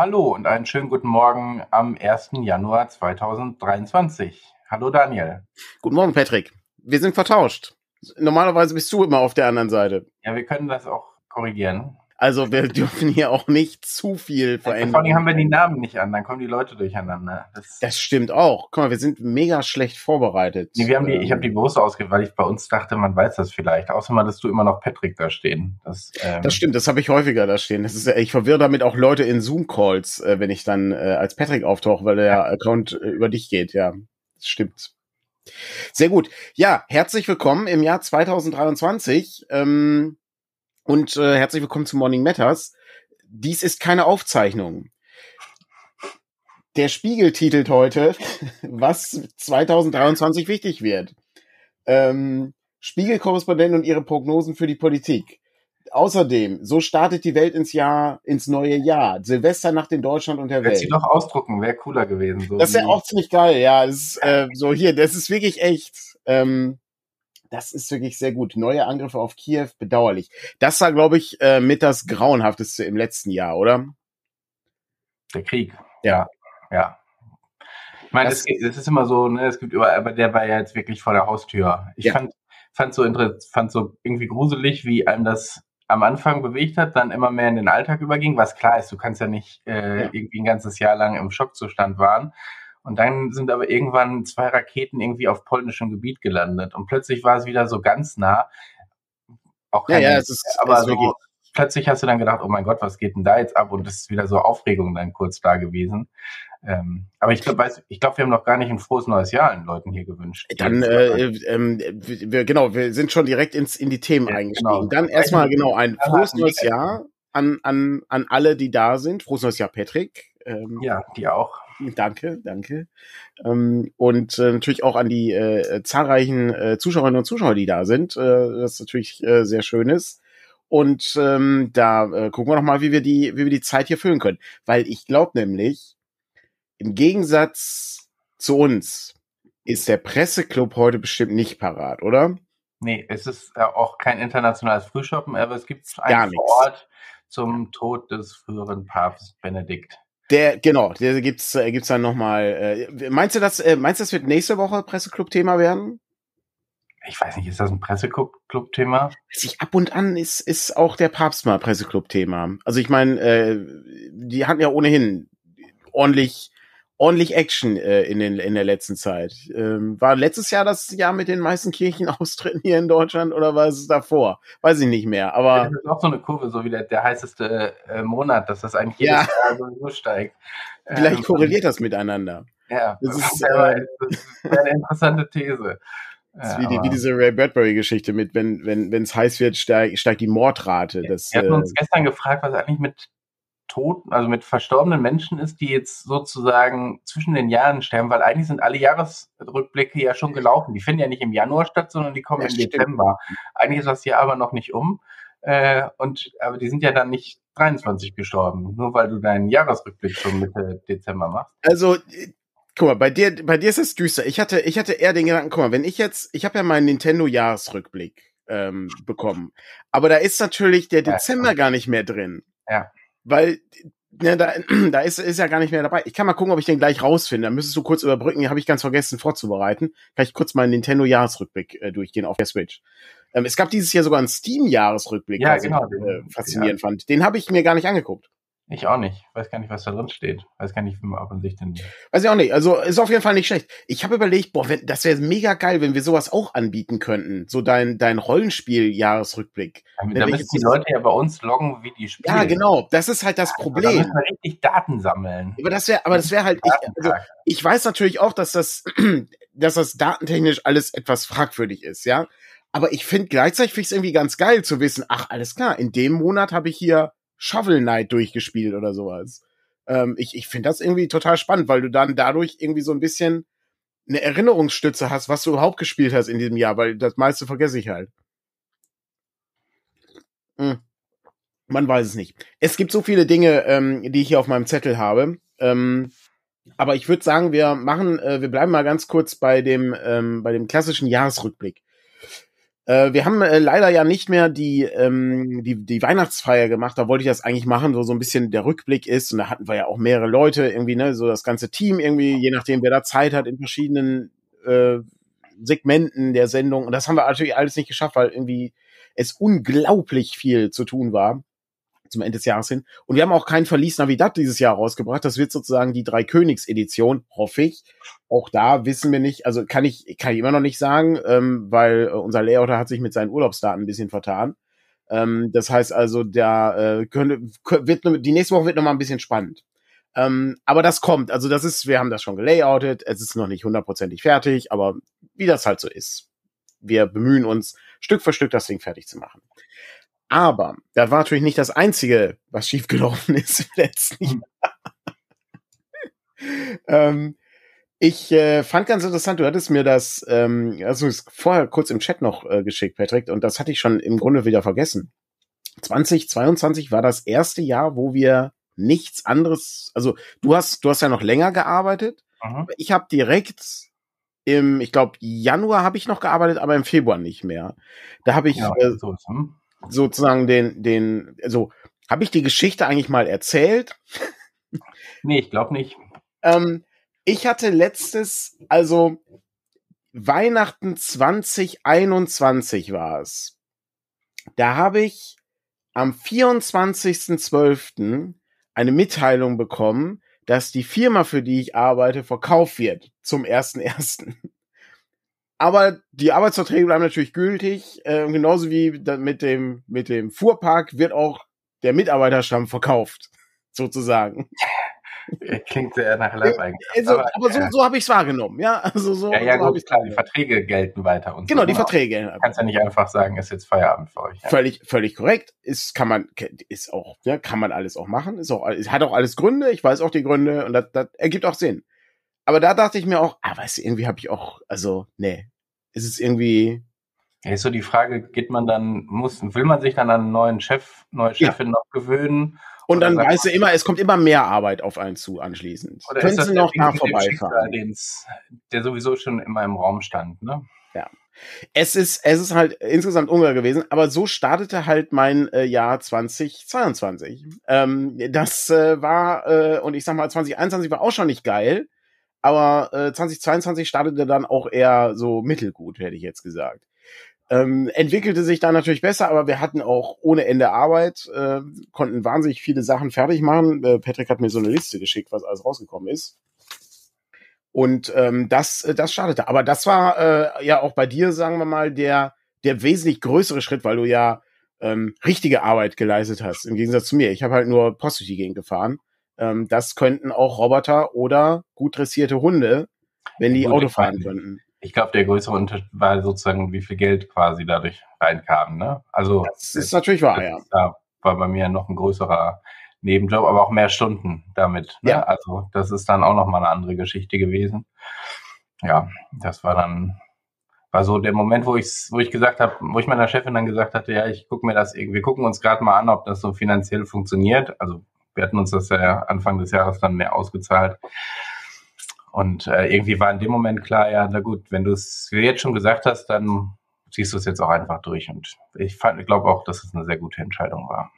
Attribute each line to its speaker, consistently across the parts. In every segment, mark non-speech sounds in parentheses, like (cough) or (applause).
Speaker 1: Hallo und einen schönen guten Morgen am 1. Januar 2023. Hallo Daniel.
Speaker 2: Guten Morgen, Patrick. Wir sind vertauscht. Normalerweise bist du immer auf der anderen Seite.
Speaker 1: Ja, wir können das auch korrigieren.
Speaker 2: Also wir dürfen hier auch nicht zu viel verändern.
Speaker 1: Vor allem haben wir die Namen nicht an, dann kommen die Leute durcheinander.
Speaker 2: Das, das stimmt auch. Guck mal, wir sind mega schlecht vorbereitet.
Speaker 1: Nee, wir haben die, ich habe die bewusst ausgewählt, weil ich bei uns dachte, man weiß das vielleicht. Außer mal, dass du immer noch Patrick da stehen.
Speaker 2: Das, ähm, das stimmt, das habe ich häufiger da stehen. Das ist, ich verwirre damit auch Leute in Zoom-Calls, äh, wenn ich dann äh, als Patrick auftauche, weil der ja. Account äh, über dich geht. Ja, das stimmt. Sehr gut. Ja, herzlich willkommen im Jahr 2023. Ähm, und äh, herzlich willkommen zu Morning Matters. Dies ist keine Aufzeichnung. Der Spiegel titelt heute, (laughs) was 2023 wichtig wird. Ähm, Spiegelkorrespondenten und ihre Prognosen für die Politik. Außerdem, so startet die Welt ins Jahr, ins neue Jahr. Silvester nach in Deutschland und der Welt.
Speaker 1: sie doch ausdrucken, wäre cooler gewesen.
Speaker 2: So das wäre auch ziemlich geil, ja. Das ist, äh, so hier, das ist wirklich echt. Ähm, das ist wirklich sehr gut. Neue Angriffe auf Kiew, bedauerlich. Das war, glaube ich, äh, mit das Grauenhafteste im letzten Jahr, oder?
Speaker 1: Der Krieg. Ja, ja. Ich meine, es, es, ist immer so, ne, es gibt überall, aber der war ja jetzt wirklich vor der Haustür. Ich ja. fand, fand so fand so irgendwie gruselig, wie einem das am Anfang bewegt hat, dann immer mehr in den Alltag überging, was klar ist, du kannst ja nicht äh, ja. irgendwie ein ganzes Jahr lang im Schockzustand waren. Und dann sind aber irgendwann zwei Raketen irgendwie auf polnischem Gebiet gelandet. Und plötzlich war es wieder so ganz nah.
Speaker 2: Auch keine, ja, ja, es ist,
Speaker 1: aber es ist so, plötzlich hast du dann gedacht, oh mein Gott, was geht denn da jetzt ab? Und es ist wieder so Aufregung dann kurz da gewesen. Ähm, aber ich glaube, ich glaube, wir haben noch gar nicht ein frohes neues Jahr den Leuten hier gewünscht.
Speaker 2: Dann, äh, ähm, wir, genau, wir sind schon direkt ins, in die Themen ja, eingestiegen. Genau. Dann erstmal, genau, ein frohes neues Jahr an, an, an alle, die da sind. Frohes neues Jahr, Patrick.
Speaker 1: Ähm, ja, dir auch. (laughs)
Speaker 2: Danke, danke. Ähm, und äh, natürlich auch an die äh, zahlreichen äh, Zuschauerinnen und Zuschauer, die da sind, äh, das natürlich äh, sehr schön ist. Und ähm, da äh, gucken wir noch mal, wie wir die, wie wir die Zeit hier füllen können, weil ich glaube nämlich, im Gegensatz zu uns ist der Presseclub heute bestimmt nicht parat, oder?
Speaker 1: Nee, es ist äh, auch kein internationales Frühshoppen, aber es gibt einen Ort zum Tod des früheren Papstes Benedikt.
Speaker 2: Der, genau, der gibt's, äh, gibt's dann nochmal. Äh, meinst du das, äh, meinst du, das wird nächste Woche Presseclub-Thema werden?
Speaker 1: Ich weiß nicht, ist das ein Presseclub-Thema?
Speaker 2: Ab und an ist, ist auch der Papst mal Presseclub-Thema. Also ich meine, äh, die hatten ja ohnehin ordentlich ordentlich Action äh, in, den, in der letzten Zeit. Ähm, war letztes Jahr das Jahr mit den meisten Kirchenaustritten (laughs) hier in Deutschland oder war es davor? Weiß ich nicht mehr. Aber
Speaker 1: das ist auch so eine Kurve, so wie der, der heißeste äh, Monat, dass das eigentlich jedes ja. Jahr so steigt. (laughs)
Speaker 2: Vielleicht ähm, korreliert das miteinander.
Speaker 1: Ja, das, das ist, äh, das ist eine interessante These. (laughs)
Speaker 2: Das ist wie, die, wie diese Ray Bradbury-Geschichte mit, wenn wenn wenn es heiß wird, steigt, steigt die Mordrate. Das,
Speaker 1: Wir hatten uns äh, gestern gefragt, was eigentlich mit Toten, also mit verstorbenen Menschen ist, die jetzt sozusagen zwischen den Jahren sterben, weil eigentlich sind alle Jahresrückblicke ja schon gelaufen. Die finden ja nicht im Januar statt, sondern die kommen das im stimmt. Dezember. Eigentlich ist das Jahr aber noch nicht um. Äh, und aber die sind ja dann nicht 23 gestorben, nur weil du deinen Jahresrückblick schon Mitte Dezember machst.
Speaker 2: Also Guck mal, bei dir, bei dir ist es düster. Ich hatte, ich hatte eher den Gedanken, guck mal, wenn ich jetzt, ich habe ja meinen Nintendo-Jahresrückblick ähm, bekommen, aber da ist natürlich der Dezember ja. gar nicht mehr drin.
Speaker 1: Ja
Speaker 2: weil ja, da, (clears throat) da ist, ist ja gar nicht mehr dabei. Ich kann mal gucken, ob ich den gleich rausfinde. Da müsstest du kurz überbrücken. Den habe ich ganz vergessen vorzubereiten. Kann ich kurz meinen Nintendo-Jahresrückblick äh, durchgehen auf der Switch. Ähm, es gab dieses Jahr sogar einen Steam-Jahresrückblick,
Speaker 1: ja, genau,
Speaker 2: ich äh, faszinierend ja. fand. Den habe ich mir gar nicht angeguckt.
Speaker 1: Ich auch nicht. Weiß gar nicht, was da drin steht. Weiß gar nicht, wie man sich denn.
Speaker 2: Weiß ich auch nicht. Also ist auf jeden Fall nicht schlecht. Ich habe überlegt, boah, wenn, das wäre mega geil, wenn wir sowas auch anbieten könnten. So dein, dein Rollenspiel-Jahresrückblick.
Speaker 1: Da müssen die Leute ja bei uns loggen, wie die spielen.
Speaker 2: Ja, genau. Das ist halt das Problem. Da
Speaker 1: müssen wir richtig Daten sammeln.
Speaker 2: Aber das wäre, aber das wäre halt, ich, also, ich weiß natürlich auch, dass das, (clears throat) dass das datentechnisch alles etwas fragwürdig ist, ja. Aber ich finde gleichzeitig finde ich es irgendwie ganz geil zu wissen, ach, alles klar, in dem Monat habe ich hier Shovel Knight durchgespielt oder sowas. Ähm, ich ich finde das irgendwie total spannend, weil du dann dadurch irgendwie so ein bisschen eine Erinnerungsstütze hast, was du überhaupt gespielt hast in diesem Jahr, weil das meiste vergesse ich halt. Hm. Man weiß es nicht. Es gibt so viele Dinge, ähm, die ich hier auf meinem Zettel habe. Ähm, aber ich würde sagen, wir machen, äh, wir bleiben mal ganz kurz bei dem, ähm, bei dem klassischen Jahresrückblick. Äh, wir haben äh, leider ja nicht mehr die, ähm, die, die Weihnachtsfeier gemacht. Da wollte ich das eigentlich machen, wo so ein bisschen der Rückblick ist. Und da hatten wir ja auch mehrere Leute irgendwie, ne, so das ganze Team irgendwie, je nachdem, wer da Zeit hat, in verschiedenen äh, Segmenten der Sendung. Und das haben wir natürlich alles nicht geschafft, weil irgendwie es unglaublich viel zu tun war zum Ende des Jahres hin. Und wir haben auch kein Verlies Navidad dieses Jahr rausgebracht. Das wird sozusagen die drei Königs Edition, hoffe ich. Auch da wissen wir nicht, also kann ich, kann ich immer noch nicht sagen, ähm, weil äh, unser Layouter hat sich mit seinen Urlaubsdaten ein bisschen vertan. Ähm, das heißt also, da äh, könnte, wird, die nächste Woche wird noch mal ein bisschen spannend. Ähm, aber das kommt, also das ist, wir haben das schon gelayoutet, es ist noch nicht hundertprozentig fertig, aber wie das halt so ist. Wir bemühen uns, Stück für Stück das Ding fertig zu machen. Aber das war natürlich nicht das Einzige, was schiefgelaufen (laughs) ist im letzten Jahr. (laughs) ähm, ich äh, fand ganz interessant, du hattest mir das, ähm, also vorher kurz im Chat noch äh, geschickt, Patrick, und das hatte ich schon im Grunde wieder vergessen. 2022 war das erste Jahr, wo wir nichts anderes, also du hast, du hast ja noch länger gearbeitet. Mhm. Ich habe direkt im, ich glaube, Januar habe ich noch gearbeitet, aber im Februar nicht mehr. Da habe ich ja, äh, so, hm? Sozusagen den, den, also habe ich die Geschichte eigentlich mal erzählt?
Speaker 1: Nee, ich glaube nicht.
Speaker 2: Ähm, ich hatte letztes, also Weihnachten 2021 war es. Da habe ich am 24.12. eine Mitteilung bekommen, dass die Firma, für die ich arbeite, verkauft wird zum 1.1. Aber die Arbeitsverträge bleiben natürlich gültig. Äh, genauso wie mit dem, mit dem Fuhrpark wird auch der Mitarbeiterstamm verkauft, (laughs) sozusagen.
Speaker 1: Klingt sehr nach Leibeigenschaften.
Speaker 2: Also, aber, aber so, so habe ich es wahrgenommen, ja. Also so,
Speaker 1: ja, ja,
Speaker 2: so
Speaker 1: gut, klar, die Verträge gelten weiter. Und
Speaker 2: genau, so. die Verträge.
Speaker 1: Du kannst ja nicht einfach sagen, ist jetzt Feierabend für euch.
Speaker 2: Ja. Völlig, völlig korrekt. Ist, kann man, ist auch, ja, kann man alles auch machen. Ist auch, hat auch alles Gründe. Ich weiß auch die Gründe und das, das ergibt auch Sinn. Aber da dachte ich mir auch, ah, weißt du, irgendwie habe ich auch, also, nee, ist es irgendwie.
Speaker 1: Ja, ist so die Frage, geht man dann, muss, will man sich dann an einen neuen Chef, neue Chefin ja. noch gewöhnen?
Speaker 2: Und dann weißt du immer, es kommt immer mehr Arbeit auf einen zu anschließend.
Speaker 1: Oder Können Sie noch da vorbeifahren? Der sowieso schon immer im Raum stand, ne?
Speaker 2: Ja. Es ist, es ist halt insgesamt ungeil gewesen, aber so startete halt mein äh, Jahr 2022. Ähm, das äh, war, äh, und ich sag mal, 2021 war auch schon nicht geil, aber äh, 2022 startete dann auch eher so mittelgut, hätte ich jetzt gesagt. Ähm, entwickelte sich dann natürlich besser, aber wir hatten auch ohne Ende Arbeit, äh, konnten wahnsinnig viele Sachen fertig machen. Äh, Patrick hat mir so eine Liste geschickt, was alles rausgekommen ist. Und ähm, das, äh, das startete. Aber das war äh, ja auch bei dir, sagen wir mal, der, der wesentlich größere Schritt, weil du ja ähm, richtige Arbeit geleistet hast, im Gegensatz zu mir. Ich habe halt nur Post durch die Gegend gefahren. Ähm, das könnten auch Roboter oder gut dressierte Hunde, wenn die gut, Auto fahren ich könnten.
Speaker 1: Ich glaube, der größere Unterschied war sozusagen, wie viel Geld quasi dadurch reinkam. Ne? Also
Speaker 2: das ist natürlich wahr, ja.
Speaker 1: Da war bei mir noch ein größerer Nebenjob, aber auch mehr Stunden damit. Ne? Ja. Also das ist dann auch noch mal eine andere Geschichte gewesen. Ja, das war dann war so der Moment, wo ich wo ich gesagt habe, wo ich meiner Chefin dann gesagt hatte, ja, ich gucke mir das irgendwie, wir gucken uns gerade mal an, ob das so finanziell funktioniert. Also wir hatten uns das ja Anfang des Jahres dann mehr ausgezahlt. Und äh, irgendwie war in dem Moment klar, ja, na gut, wenn du es jetzt schon gesagt hast, dann ziehst du es jetzt auch einfach durch. Und ich glaube auch, dass es eine sehr gute Entscheidung war.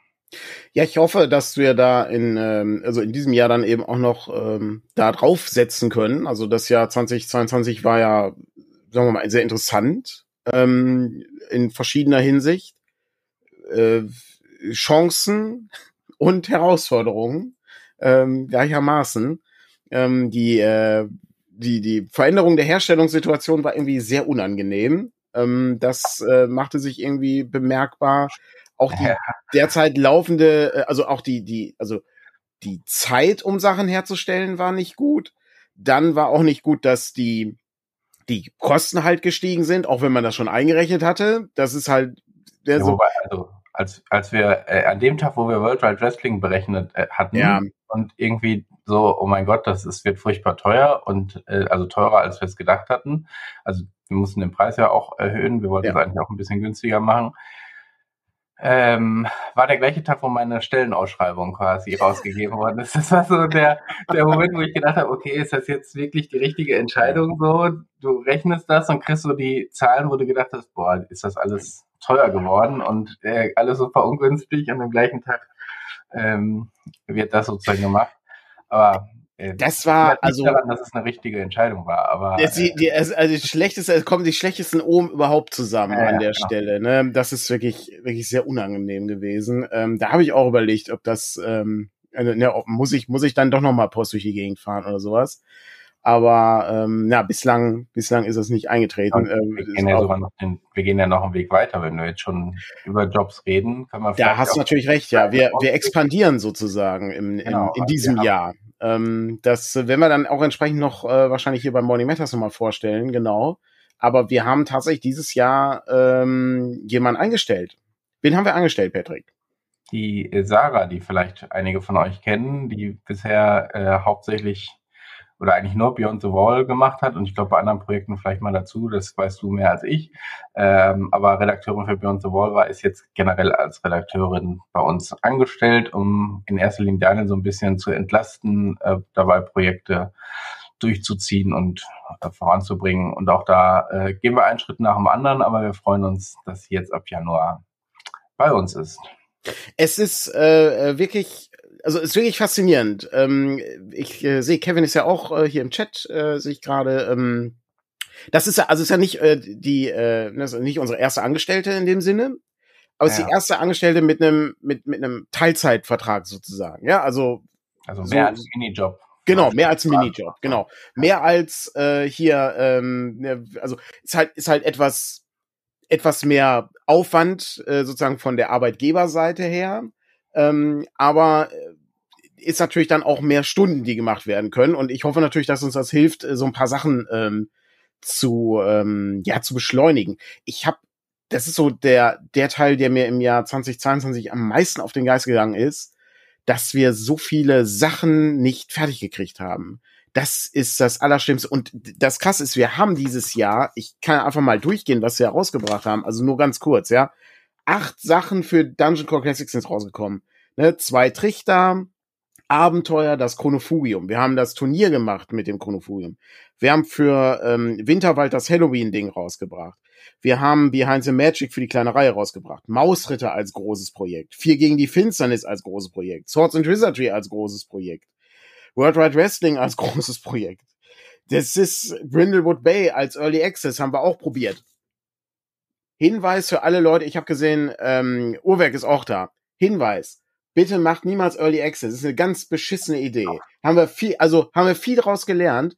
Speaker 2: Ja, ich hoffe, dass wir da in, ähm, also in diesem Jahr dann eben auch noch ähm, da draufsetzen können. Also das Jahr 2022 war ja, sagen wir mal, sehr interessant ähm, in verschiedener Hinsicht. Äh, Chancen, und Herausforderungen ähm, gleichermaßen. Ähm, die, äh, die, die Veränderung der Herstellungssituation war irgendwie sehr unangenehm. Ähm, das äh, machte sich irgendwie bemerkbar. Auch die derzeit laufende, äh, also auch die, die, also die Zeit, um Sachen herzustellen, war nicht gut. Dann war auch nicht gut, dass die, die Kosten halt gestiegen sind, auch wenn man das schon eingerechnet hatte. Das ist halt.
Speaker 1: Der ja, wobei, also als, als wir äh, an dem Tag, wo wir World Wide Wrestling berechnet äh, hatten ja. und irgendwie so, oh mein Gott, das ist, wird furchtbar teuer und äh, also teurer, als wir es gedacht hatten. Also wir mussten den Preis ja auch erhöhen. Wir wollten ja. es eigentlich auch ein bisschen günstiger machen. Ähm, war der gleiche Tag, wo meine Stellenausschreibung quasi rausgegeben worden ist. Das war so der, der Moment, wo ich gedacht habe, okay, ist das jetzt wirklich die richtige Entscheidung so? du rechnest das und kriegst so die Zahlen, wo du gedacht hast, boah, ist das alles teuer geworden und äh, alles super ungünstig und am gleichen Tag ähm, wird das sozusagen gemacht. Aber
Speaker 2: äh, das war also
Speaker 1: daran, dass es eine richtige Entscheidung war, aber
Speaker 2: jetzt die, die, also die schlechteste, es kommen die schlechtesten Ohren überhaupt zusammen an der genau. Stelle. Ne? Das ist wirklich wirklich sehr unangenehm gewesen. Ähm, da habe ich auch überlegt, ob das ähm, ne, muss ich muss ich dann doch noch mal Post durch die Gegend fahren oder sowas. Aber ähm, ja, bislang, bislang ist es nicht eingetreten.
Speaker 1: Ja, wir, gehen ja sogar noch den, wir gehen ja noch einen Weg weiter, wenn wir jetzt schon über Jobs reden. Kann man
Speaker 2: da hast du natürlich recht, ja. Wir, wir expandieren sozusagen im, genau, in, in diesem Jahr. Ähm, das werden wir dann auch entsprechend noch äh, wahrscheinlich hier beim Morning Matters nochmal vorstellen, genau. Aber wir haben tatsächlich dieses Jahr ähm, jemanden eingestellt. Wen haben wir angestellt, Patrick?
Speaker 1: Die Sarah, die vielleicht einige von euch kennen, die bisher äh, hauptsächlich oder eigentlich nur Beyond the Wall gemacht hat und ich glaube bei anderen Projekten vielleicht mal dazu, das weißt du mehr als ich. Ähm, aber Redakteurin für Beyond the Wall war, ist jetzt generell als Redakteurin bei uns angestellt, um in erster Linie Daniel so ein bisschen zu entlasten, äh, dabei Projekte durchzuziehen und äh, voranzubringen. Und auch da äh, gehen wir einen Schritt nach dem anderen, aber wir freuen uns, dass sie jetzt ab Januar bei uns ist.
Speaker 2: Es ist äh, äh wirklich also ist wirklich faszinierend. Ähm, ich äh, sehe, Kevin ist ja auch äh, hier im Chat, äh, sehe ich gerade. Ähm, das ist ja, also ist ja nicht äh, die, äh, das ist nicht unsere erste Angestellte in dem Sinne, aber es ja. ist die erste Angestellte mit einem mit mit einem Teilzeitvertrag sozusagen. Ja, also
Speaker 1: also mehr so, als Minijob.
Speaker 2: Genau, mehr als Minijob, genau. Mehr als äh, hier, ähm, ne, also ist halt, ist halt etwas, etwas mehr Aufwand äh, sozusagen von der Arbeitgeberseite her. Ähm, aber äh, ist natürlich dann auch mehr Stunden, die gemacht werden können. Und ich hoffe natürlich, dass uns das hilft, äh, so ein paar Sachen ähm, zu ähm, ja zu beschleunigen. Ich habe, das ist so der der Teil, der mir im Jahr 2022 am meisten auf den Geist gegangen ist, dass wir so viele Sachen nicht fertig gekriegt haben. Das ist das Allerschlimmste. Und das Krasse ist, wir haben dieses Jahr, ich kann einfach mal durchgehen, was wir rausgebracht haben, also nur ganz kurz, ja acht Sachen für Dungeon Core Classics sind rausgekommen. Ne, zwei Trichter, Abenteuer, das Chronofugium. Wir haben das Turnier gemacht mit dem Chronofugium. Wir haben für ähm, Winterwald das Halloween-Ding rausgebracht. Wir haben Behind the Magic für die kleine Reihe rausgebracht. Mausritter als großes Projekt. Vier gegen die Finsternis als großes Projekt. Swords and Wizardry als großes Projekt. World Wide Wrestling als (laughs) großes Projekt. Das ist Brindlewood Bay als Early Access haben wir auch probiert. Hinweis für alle Leute, ich habe gesehen, ähm, Uhrwerk ist auch da. Hinweis. Bitte macht niemals Early Access. Das ist eine ganz beschissene Idee. Haben wir viel, also haben wir viel daraus gelernt.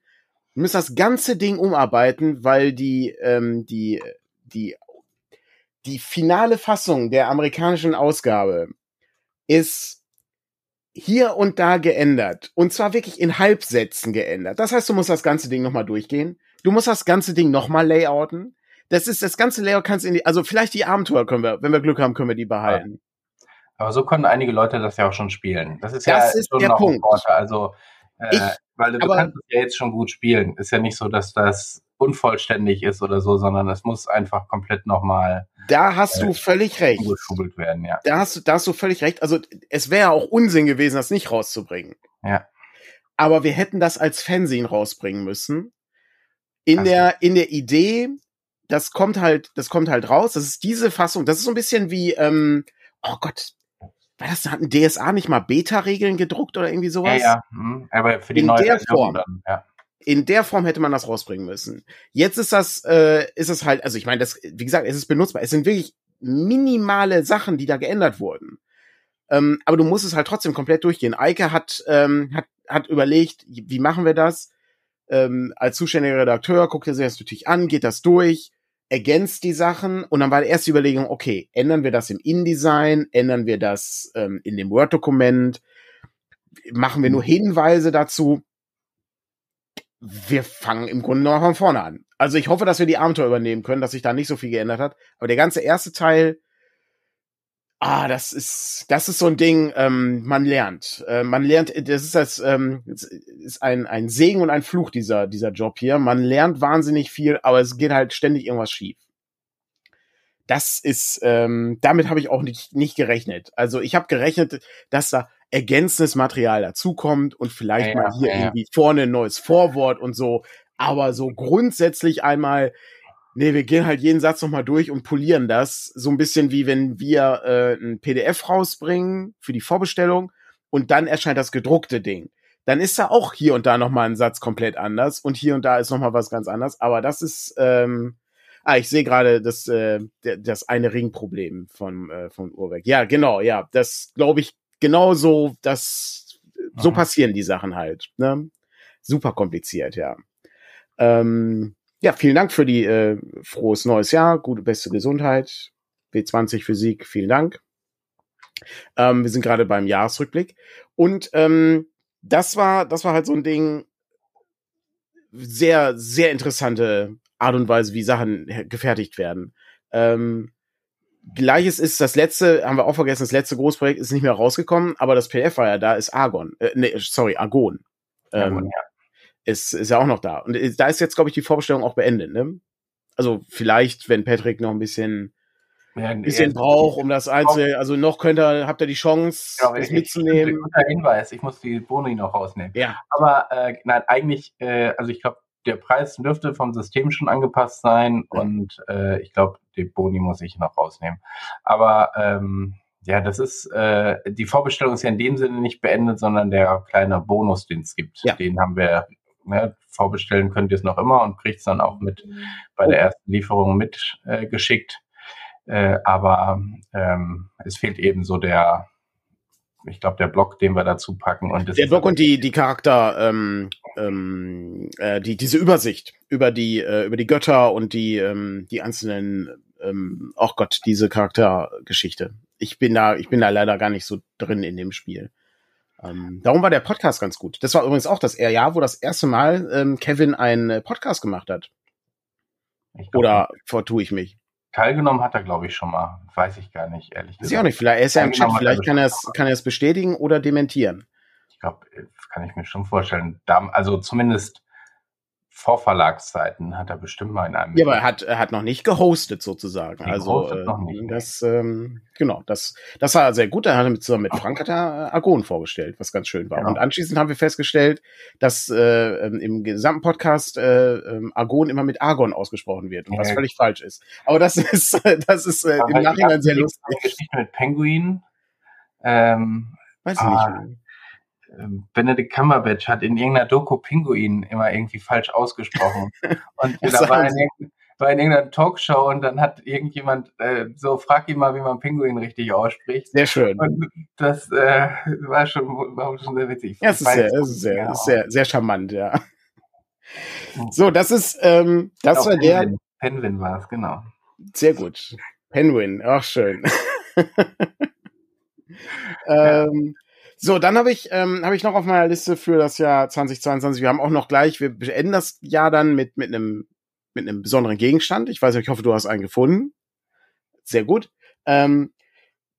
Speaker 2: Wir müssen das ganze Ding umarbeiten, weil die, ähm, die, die, die finale Fassung der amerikanischen Ausgabe ist hier und da geändert. Und zwar wirklich in Halbsätzen geändert. Das heißt, du musst das ganze Ding nochmal durchgehen. Du musst das ganze Ding nochmal layouten das ist das ganze Layout kannst in die, also vielleicht die Abenteuer können wir, wenn wir Glück haben, können wir die behalten.
Speaker 1: Aber so können einige Leute das ja auch schon spielen. Das ist
Speaker 2: das ja ist schon der noch Punkt.
Speaker 1: Vorteil. Also, äh, ich, weil du aber, kannst es ja jetzt schon gut spielen. Ist ja nicht so, dass das unvollständig ist oder so, sondern es muss einfach komplett nochmal.
Speaker 2: Da hast äh, du völlig recht.
Speaker 1: werden, ja.
Speaker 2: Da hast du, da hast du völlig recht. Also es wäre auch Unsinn gewesen, das nicht rauszubringen.
Speaker 1: Ja.
Speaker 2: Aber wir hätten das als Fernsehen rausbringen müssen. In also. der, in der Idee, das kommt halt, das kommt halt raus. Das ist diese Fassung. Das ist so ein bisschen wie, ähm, oh Gott, war das, hat ein DSA nicht mal Beta-Regeln gedruckt oder irgendwie sowas?
Speaker 1: Ja, ja. Mhm. aber für die
Speaker 2: in
Speaker 1: neue
Speaker 2: der Form. Dann, ja. In der Form hätte man das rausbringen müssen. Jetzt ist das, äh, ist es halt, also ich meine, das, wie gesagt, es ist benutzbar. Es sind wirklich minimale Sachen, die da geändert wurden. Ähm, aber du musst es halt trotzdem komplett durchgehen. Eike hat, ähm, hat, hat überlegt, wie machen wir das? Ähm, als zuständiger Redakteur guckt er sich das natürlich an, geht das durch, ergänzt die Sachen und dann war die erste Überlegung, okay, ändern wir das im InDesign, ändern wir das ähm, in dem Word-Dokument, machen wir nur mhm. Hinweise dazu. Wir fangen im Grunde noch von vorne an. Also ich hoffe, dass wir die Abenteuer übernehmen können, dass sich da nicht so viel geändert hat. Aber der ganze erste Teil Ah, das ist, das ist so ein Ding, ähm, man lernt. Äh, man lernt, das ist das, ähm, ist ein, ein Segen und ein Fluch, dieser, dieser Job hier. Man lernt wahnsinnig viel, aber es geht halt ständig irgendwas schief. Das ist, ähm, damit habe ich auch nicht, nicht gerechnet. Also ich habe gerechnet, dass da ergänzendes Material dazukommt und vielleicht ja, mal hier ja. irgendwie vorne ein neues Vorwort und so. Aber so grundsätzlich einmal, nee, wir gehen halt jeden Satz nochmal durch und polieren das. So ein bisschen wie wenn wir äh, ein PDF rausbringen für die Vorbestellung und dann erscheint das gedruckte Ding. Dann ist da auch hier und da nochmal ein Satz komplett anders und hier und da ist nochmal was ganz anders. Aber das ist, ähm, ah, ich sehe gerade das, äh, das eine Ringproblem von, äh, von Urwerk. Ja, genau, ja. Das glaube ich genauso, das, so Aha. passieren die Sachen halt. Ne? Super kompliziert, ja. Ähm, ja, vielen Dank für die äh, frohes neues Jahr, gute beste Gesundheit, W20 Physik, vielen Dank. Ähm, wir sind gerade beim Jahresrückblick und ähm, das war das war halt so ein Ding sehr sehr interessante Art und Weise, wie Sachen gefertigt werden. Ähm, Gleiches ist das letzte, haben wir auch vergessen, das letzte Großprojekt ist nicht mehr rausgekommen, aber das PDF war ja da, ist Argon. Äh, nee, sorry, Argon. Ähm, Argon ja ist, ist ja auch noch da. Und da ist jetzt, glaube ich, die Vorbestellung auch beendet, ne? Also vielleicht, wenn Patrick noch ein bisschen, ja, ein bisschen braucht, um das einzelne, also noch könnt ihr, habt ihr die Chance, ja, das mitzunehmen.
Speaker 1: Guter Hinweis, ich muss die Boni noch rausnehmen.
Speaker 2: Ja.
Speaker 1: Aber äh, nein, eigentlich, äh, also ich glaube, der Preis dürfte vom System schon angepasst sein ja. und äh, ich glaube, die Boni muss ich noch rausnehmen. Aber ähm, ja, das ist, äh, die Vorbestellung ist ja in dem Sinne nicht beendet, sondern der kleine Bonus, den es gibt, ja. den haben wir ne, vorbestellen könnt ihr es noch immer und kriegt es dann auch mit bei der ersten Lieferung mitgeschickt. Äh, äh, aber ähm, es fehlt eben so der, ich glaube, der Block, den wir dazu packen. Und
Speaker 2: der Block und die, die Charakter, ähm, ähm, äh, die, diese Übersicht über die, äh, über die Götter und die, ähm, die einzelnen, ähm, oh Gott, diese Charaktergeschichte. Ich bin da, ich bin da leider gar nicht so drin in dem Spiel. Ähm, darum war der Podcast ganz gut. Das war übrigens auch das Jahr, wo das erste Mal ähm, Kevin einen äh, Podcast gemacht hat. Glaub, Oder vertue ich mich?
Speaker 1: Teilgenommen hat er, glaube ich, schon mal. Weiß ich gar nicht, ehrlich
Speaker 2: gesagt. Weiß ich auch nicht. Vielleicht er ist ja im Chat. Vielleicht kann er es kann er es bestätigen oder dementieren.
Speaker 1: Ich glaube, das kann ich mir schon vorstellen. Also zumindest Vorverlagszeiten hat er bestimmt mal in einem.
Speaker 2: Ja, aber er hat, er hat noch nicht gehostet sozusagen. Nee, also äh, noch nicht. das, ähm, genau, das, das war sehr gut. Er hat mit, zusammen mit Frank hat er äh, Argon vorgestellt, was ganz schön war. Genau. Und anschließend haben wir festgestellt, dass äh, ähm, im gesamten Podcast äh, ähm, Argon immer mit Argon ausgesprochen wird und was völlig falsch ist. Aber das (laughs) ist, das ist äh, im Nachhinein sehr lustig.
Speaker 1: Geschichte mit Penguin. Ähm,
Speaker 2: Weiß ich ah, nicht.
Speaker 1: Ähm, Benedict Cumberbatch hat in irgendeiner Doku Pinguin immer irgendwie falsch ausgesprochen. (laughs) Und da war in, war in irgendeiner Talkshow und dann hat irgendjemand äh, so, frag ihn mal, wie man Pinguin richtig ausspricht.
Speaker 2: Sehr schön.
Speaker 1: Und das äh, war, schon, war schon sehr witzig.
Speaker 2: Ja, es ist, sehr, es ist sehr, genau. sehr, sehr charmant, ja. So, das ist, ähm, das genau, war
Speaker 1: Penguin. der. Penguin war es, genau.
Speaker 2: Sehr gut. Penguin, auch schön. (laughs) ähm, so, dann habe ich, ähm, hab ich noch auf meiner Liste für das Jahr 2022. Wir haben auch noch gleich, wir beenden das Jahr dann mit, mit einem mit einem besonderen Gegenstand. Ich weiß nicht, ich hoffe, du hast einen gefunden. Sehr gut. Ähm,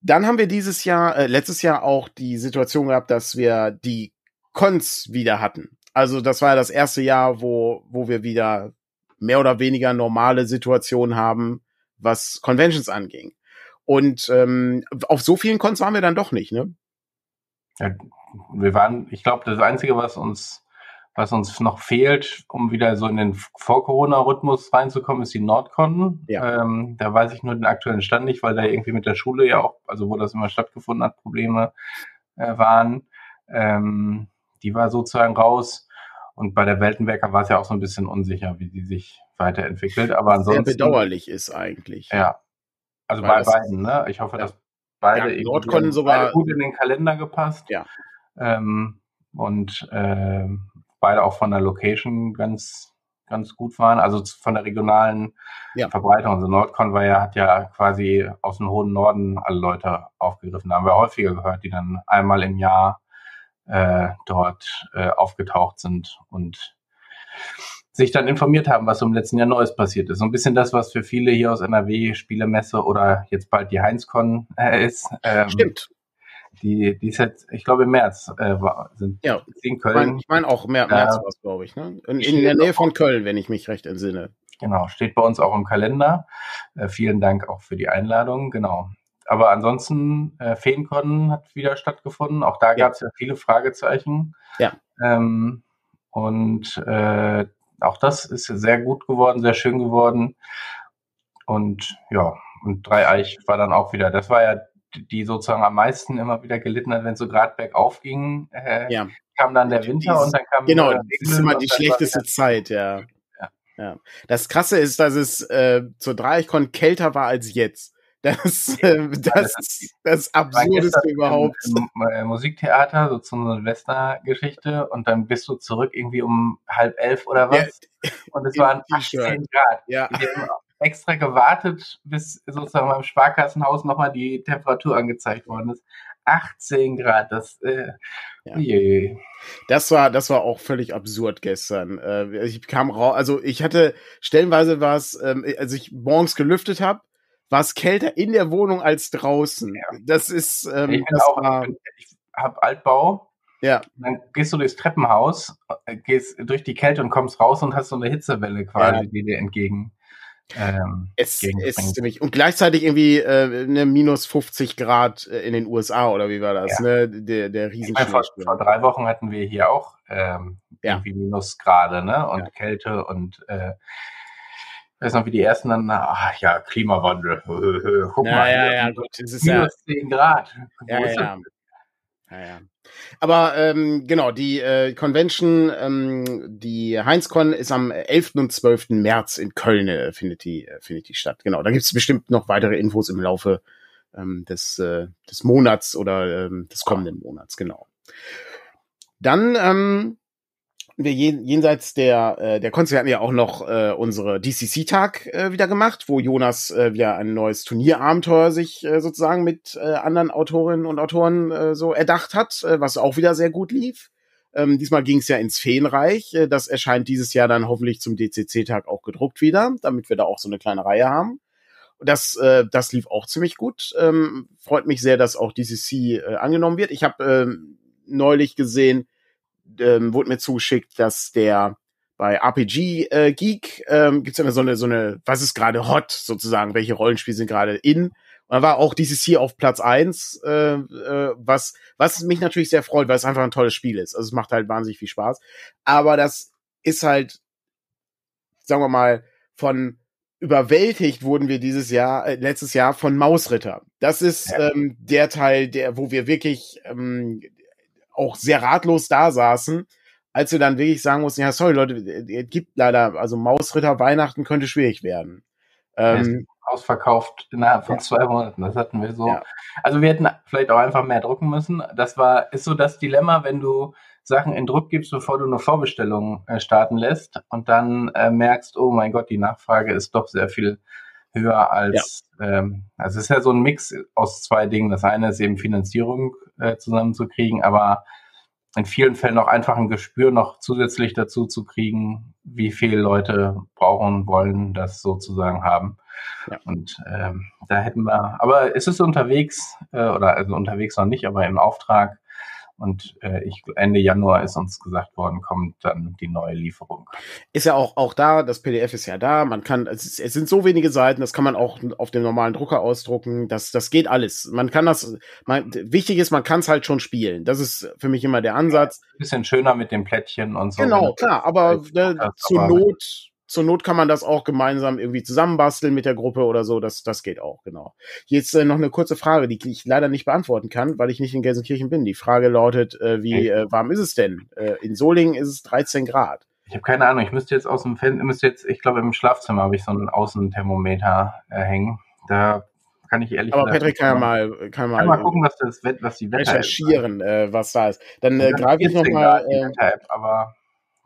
Speaker 2: dann haben wir dieses Jahr, äh, letztes Jahr auch die Situation gehabt, dass wir die Cons wieder hatten. Also das war das erste Jahr, wo, wo wir wieder mehr oder weniger normale Situationen haben, was Conventions anging. Und ähm, auf so vielen Cons waren wir dann doch nicht, ne?
Speaker 1: Ja, wir waren, ich glaube, das Einzige, was uns, was uns noch fehlt, um wieder so in den Vor-Corona-Rhythmus reinzukommen, ist die Nordcon. Ja. Ähm, da weiß ich nur den aktuellen Stand nicht, weil da irgendwie mit der Schule ja auch, also wo das immer stattgefunden hat, Probleme äh, waren. Ähm, die war sozusagen raus. Und bei der Weltenwerker war es ja auch so ein bisschen unsicher, wie die sich weiterentwickelt. Aber ansonsten.
Speaker 2: Sehr bedauerlich ist eigentlich.
Speaker 1: Ja. Also bei beiden, ne? Ich hoffe, ja. dass beide, ja,
Speaker 2: konnten sogar
Speaker 1: gut in den Kalender gepasst.
Speaker 2: Ja.
Speaker 1: Ähm, und äh, beide auch von der Location ganz ganz gut waren, also von der regionalen ja. Verbreitung. Also Nordcon war ja, hat ja quasi aus dem hohen Norden alle Leute aufgegriffen. Da haben wir häufiger gehört, die dann einmal im Jahr äh, dort äh, aufgetaucht sind und sich dann informiert haben, was im letzten Jahr Neues passiert ist. So ein bisschen das, was für viele hier aus NRW Spielemesse oder jetzt bald die Heinzcon äh, ist.
Speaker 2: Ähm, Stimmt.
Speaker 1: Die, die ist jetzt, ich glaube, im März äh, war, sind
Speaker 2: ja, in Köln. Ich meine mein auch März, März war es, glaube ich. Ne? In, in der Nähe von Köln, wenn ich mich recht entsinne.
Speaker 1: Genau, steht bei uns auch im Kalender. Äh, vielen Dank auch für die Einladung. Genau. Aber ansonsten, äh, Feencon hat wieder stattgefunden. Auch da ja. gab es ja viele Fragezeichen.
Speaker 2: Ja.
Speaker 1: Ähm, und äh, auch das ist sehr gut geworden, sehr schön geworden. Und ja, und Dreieich war dann auch wieder, das war ja die sozusagen am meisten immer wieder gelitten hat, wenn so gerade bergauf ging, äh, ja. kam dann der Winter Dies, und dann kam
Speaker 2: genau, das ist immer die schlechteste Zeit, ja. ja. ja. Das Krasse ist, dass es äh, zur Dreieichkon kälter war als jetzt. Das, äh, das, das, das Absurdeste überhaupt.
Speaker 1: Im, im, äh, Musiktheater, so zu einer Silvestergeschichte und dann bist du zurück irgendwie um halb elf oder was. Ja, und es waren 18 Grad. Ja. Wir haben extra gewartet, bis sozusagen beim Sparkassenhaus nochmal die Temperatur angezeigt worden ist. 18 Grad, das, äh, ja. je.
Speaker 2: das war, das war auch völlig absurd gestern. Äh, ich kam raus, also ich hatte stellenweise was, ähm, als ich morgens gelüftet habe, war es kälter in der Wohnung als draußen. Ja. Das ist, ähm,
Speaker 1: ich
Speaker 2: das
Speaker 1: auch, war, ich habe Altbau. Ja. Dann gehst du durchs Treppenhaus, äh, gehst durch die Kälte und kommst raus und hast so eine Hitzewelle quasi, ja. die dir entgegen.
Speaker 2: Ähm, es ist ziemlich und gleichzeitig irgendwie äh, eine minus 50 Grad äh, in den USA oder wie war das? Ja. Ne? Der der riesen
Speaker 1: vor, vor drei Wochen hatten wir hier auch ähm, ja. irgendwie Minusgrade, ne? Und ja. Kälte und äh, weiß noch, wie die ersten dann, ach ja, Klimawandel. (laughs)
Speaker 2: Guck ja, mal, ja, ja, gut,
Speaker 1: das ist minus ja, 10 Grad.
Speaker 2: Ja, ja. ja, ja. Aber ähm, genau, die äh, Convention, ähm, die Heinzcon ist am 11. und 12. März in Köln, äh, findet, die, äh, findet die statt. Genau, da gibt's bestimmt noch weitere Infos im Laufe ähm, des, äh, des Monats oder ähm, des kommenden Monats, genau. Dann ähm, wir jenseits der, äh, der Konzerte hatten ja auch noch äh, unsere DCC-Tag äh, wieder gemacht, wo Jonas äh, wieder ein neues Turnierabenteuer sich äh, sozusagen mit äh, anderen Autorinnen und Autoren äh, so erdacht hat, äh, was auch wieder sehr gut lief. Ähm, diesmal ging es ja ins Feenreich. Äh, das erscheint dieses Jahr dann hoffentlich zum DCC-Tag auch gedruckt wieder, damit wir da auch so eine kleine Reihe haben. Das, äh, das lief auch ziemlich gut. Ähm, freut mich sehr, dass auch DCC äh, angenommen wird. Ich habe äh, neulich gesehen, ähm, wurde mir zugeschickt, dass der bei RPG äh, Geek ähm, gibt es immer so eine, so eine, was ist gerade hot sozusagen, welche Rollenspiele sind gerade in. Und da war auch dieses hier auf Platz eins, äh, äh, was, was mich natürlich sehr freut, weil es einfach ein tolles Spiel ist. Also es macht halt wahnsinnig viel Spaß. Aber das ist halt, sagen wir mal, von überwältigt wurden wir dieses Jahr, äh, letztes Jahr von Mausritter. Das ist ähm, der Teil, der, wo wir wirklich ähm, auch sehr ratlos da saßen, als wir dann wirklich sagen mussten, ja, sorry Leute, es gibt leider, also Mausritter Weihnachten könnte schwierig werden.
Speaker 1: Ähm, ausverkauft innerhalb von ja. zwei Monaten. Das hatten wir so. Ja. Also wir hätten vielleicht auch einfach mehr drucken müssen. Das war, ist so das Dilemma, wenn du Sachen in Druck gibst, bevor du eine Vorbestellung äh, starten lässt und dann äh, merkst, oh mein Gott, die Nachfrage ist doch sehr viel höher als, ja. ähm, also es ist ja so ein Mix aus zwei Dingen. Das eine ist eben Finanzierung äh, zusammenzukriegen, aber in vielen Fällen auch einfach ein Gespür noch zusätzlich dazu zu kriegen, wie viele Leute brauchen, wollen das sozusagen haben. Ja. Und ähm, da hätten wir, aber es ist unterwegs, äh, oder also unterwegs noch nicht, aber im Auftrag und äh, ich, Ende Januar ist uns gesagt worden, kommt dann die neue Lieferung.
Speaker 2: Ist ja auch, auch da, das PDF ist ja da. Man kann, es, ist, es sind so wenige Seiten, das kann man auch auf dem normalen Drucker ausdrucken. Das, das geht alles. Man kann das, man, wichtig ist, man kann es halt schon spielen. Das ist für mich immer der Ansatz.
Speaker 1: Bisschen schöner mit dem Plättchen und so.
Speaker 2: Genau, klar, aber äh, zur Not zur Not kann man das auch gemeinsam irgendwie zusammenbasteln mit der Gruppe oder so. Das, das geht auch, genau. Jetzt äh, noch eine kurze Frage, die ich leider nicht beantworten kann, weil ich nicht in Gelsenkirchen bin. Die Frage lautet, äh, wie äh, warm ist es denn? Äh, in Solingen ist es 13 Grad.
Speaker 1: Ich habe keine Ahnung. Ich müsste jetzt aus dem Fenster, müsste jetzt, ich glaube, im Schlafzimmer habe ich so einen Außenthermometer äh, hängen. Da kann ich ehrlich
Speaker 2: Aber Patrick kann ja mal, kann mal, kann
Speaker 1: mal gucken, was das was die
Speaker 2: Wetter recherchieren, ist. Äh, was da ist. Dann äh, greife ich noch mal. Äh,
Speaker 1: aber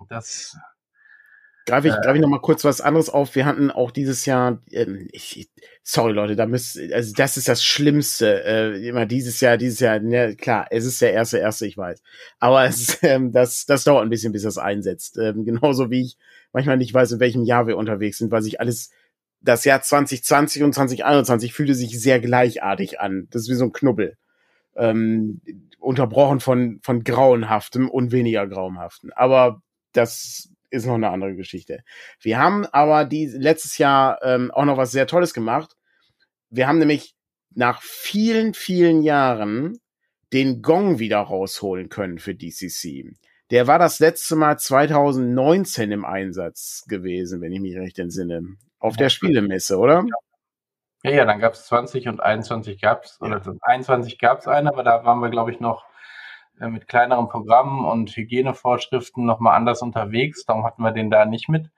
Speaker 1: das
Speaker 2: Greife ich, greif ich noch mal kurz was anderes auf. Wir hatten auch dieses Jahr, ähm, ich, sorry Leute, da müsst, also das ist das Schlimmste. Äh, immer dieses Jahr, dieses Jahr, ne, klar, es ist der erste, erste, ich weiß. Aber es, (laughs) ähm, das, das dauert ein bisschen, bis das einsetzt. Ähm, genauso wie ich manchmal nicht weiß, in welchem Jahr wir unterwegs sind, weil sich alles, das Jahr 2020 und 2021 fühlte sich sehr gleichartig an. Das ist wie so ein Knubbel. Ähm, unterbrochen von, von grauenhaftem und weniger grauenhaften. Aber das ist noch eine andere Geschichte. Wir haben aber die letztes Jahr ähm, auch noch was sehr Tolles gemacht. Wir haben nämlich nach vielen, vielen Jahren den Gong wieder rausholen können für DCC. der war das letzte Mal 2019 im Einsatz gewesen, wenn ich mich recht entsinne. Auf der Spielemesse, oder?
Speaker 1: Ja, ja, dann gab es 20 und 21 gab es, oder 21 gab es eine, aber da waren wir, glaube ich, noch mit kleineren Programmen und Hygienevorschriften nochmal anders unterwegs. Darum hatten wir den da nicht mit.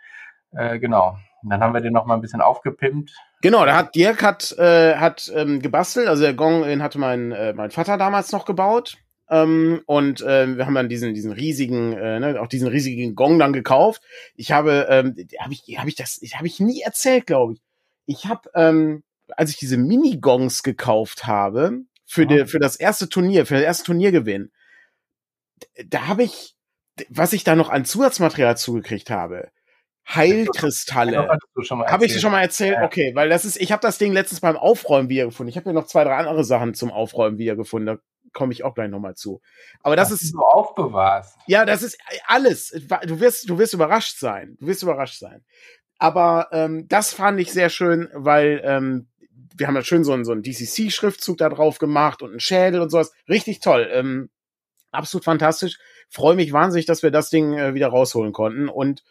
Speaker 1: Äh, genau. Und dann haben wir den nochmal ein bisschen aufgepimpt.
Speaker 2: Genau, da hat Dirk hat, äh, hat ähm, gebastelt. Also der Gong, den hatte mein, äh, mein Vater damals noch gebaut. Ähm, und äh, wir haben dann diesen, diesen riesigen, äh, ne, auch diesen riesigen Gong dann gekauft. Ich habe, ähm, habe ich, habe ich das, habe ich nie erzählt, glaube ich. Ich habe, ähm, als ich diese Mini-Gongs gekauft habe für, die, für das erste Turnier, für das erste Turniergewinn, da habe ich, was ich da noch an Zusatzmaterial zugekriegt habe, Heilkristalle. Habe ich dir schon mal erzählt? Ja. Okay, weil das ist, ich habe das Ding letztens beim Aufräumen wieder gefunden. Ich habe ja noch zwei, drei andere Sachen zum Aufräumen wieder gefunden. Da komme ich auch gleich nochmal zu. Aber das Was ist
Speaker 1: so aufbewahrst.
Speaker 2: Ja, das ist alles. Du wirst, du wirst überrascht sein. Du wirst überrascht sein. Aber ähm, das fand ich sehr schön, weil ähm, wir haben ja schön so einen, so einen DCC-Schriftzug da drauf gemacht und einen Schädel und sowas. Richtig toll. Ähm, absolut fantastisch. Freue mich wahnsinnig, dass wir das Ding äh, wieder rausholen konnten. Und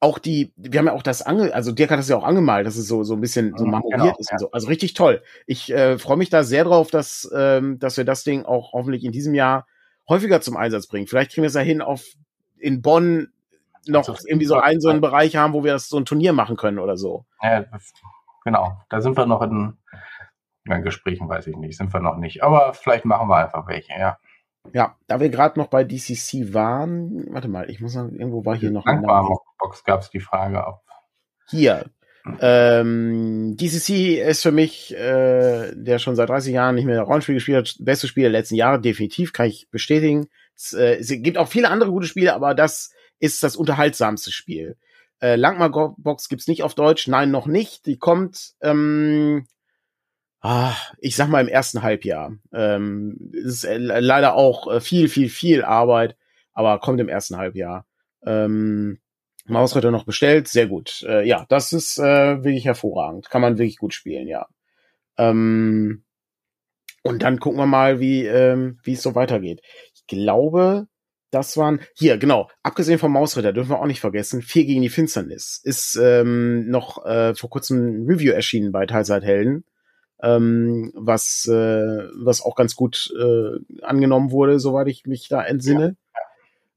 Speaker 2: auch die, wir haben ja auch das ange, also Dirk hat das ja auch angemalt, dass es so so ein bisschen so mhm, marmoriert genau, ist und so. Also richtig toll. Ich äh, freue mich da sehr drauf, dass ähm, dass wir das Ding auch hoffentlich in diesem Jahr häufiger zum Einsatz bringen. Vielleicht kriegen wir es ja hin, auf in Bonn noch also, irgendwie so einen so einen Bereich haben, wo wir das so ein Turnier machen können oder so.
Speaker 1: Ja, genau. Da sind wir noch in, in Gesprächen, weiß ich nicht, sind wir noch nicht. Aber vielleicht machen wir einfach welche, ja.
Speaker 2: Ja, da wir gerade noch bei DCC waren, warte mal, ich muss sagen, irgendwo war hier noch
Speaker 1: eine Box gab es die Frage ob
Speaker 2: Hier. Hm. Ähm, DCC ist für mich, äh, der schon seit 30 Jahren nicht mehr Rollenspiel gespielt hat, beste Spiel der letzten Jahre, definitiv, kann ich bestätigen. Es, äh, es gibt auch viele andere gute Spiele, aber das ist das unterhaltsamste Spiel. Äh, Langmar Box gibt's nicht auf Deutsch, nein, noch nicht. Die kommt ähm, ich sag mal im ersten Halbjahr. Ähm, ist äh, leider auch äh, viel, viel, viel Arbeit, aber kommt im ersten Halbjahr. Ähm, Mausritter noch bestellt, sehr gut. Äh, ja, das ist äh, wirklich hervorragend. Kann man wirklich gut spielen, ja. Ähm, und dann gucken wir mal, wie ähm, wie es so weitergeht. Ich glaube, das waren hier genau. Abgesehen vom Mausritter dürfen wir auch nicht vergessen. Vier gegen die Finsternis ist ähm, noch äh, vor kurzem ein Review erschienen bei Teilzeithelden ähm, was, äh, was auch ganz gut äh, angenommen wurde, soweit ich mich da entsinne.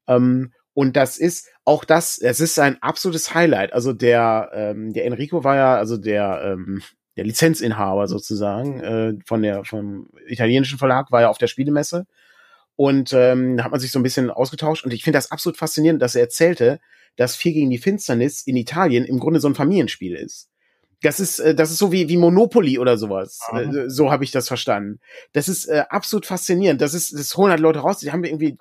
Speaker 2: Ja. Ähm, und das ist auch das, es ist ein absolutes Highlight. Also der, ähm, der Enrico war ja, also der, ähm, der Lizenzinhaber sozusagen äh, von der vom italienischen Verlag war ja auf der Spielemesse und ähm, da hat man sich so ein bisschen ausgetauscht und ich finde das absolut faszinierend, dass er erzählte, dass Vier gegen die Finsternis in Italien im Grunde so ein Familienspiel ist. Das ist, äh, das ist so wie, wie Monopoly oder sowas. Mhm. So habe ich das verstanden. Das ist äh, absolut faszinierend. Das ist, das holen halt Leute raus, die haben irgendwie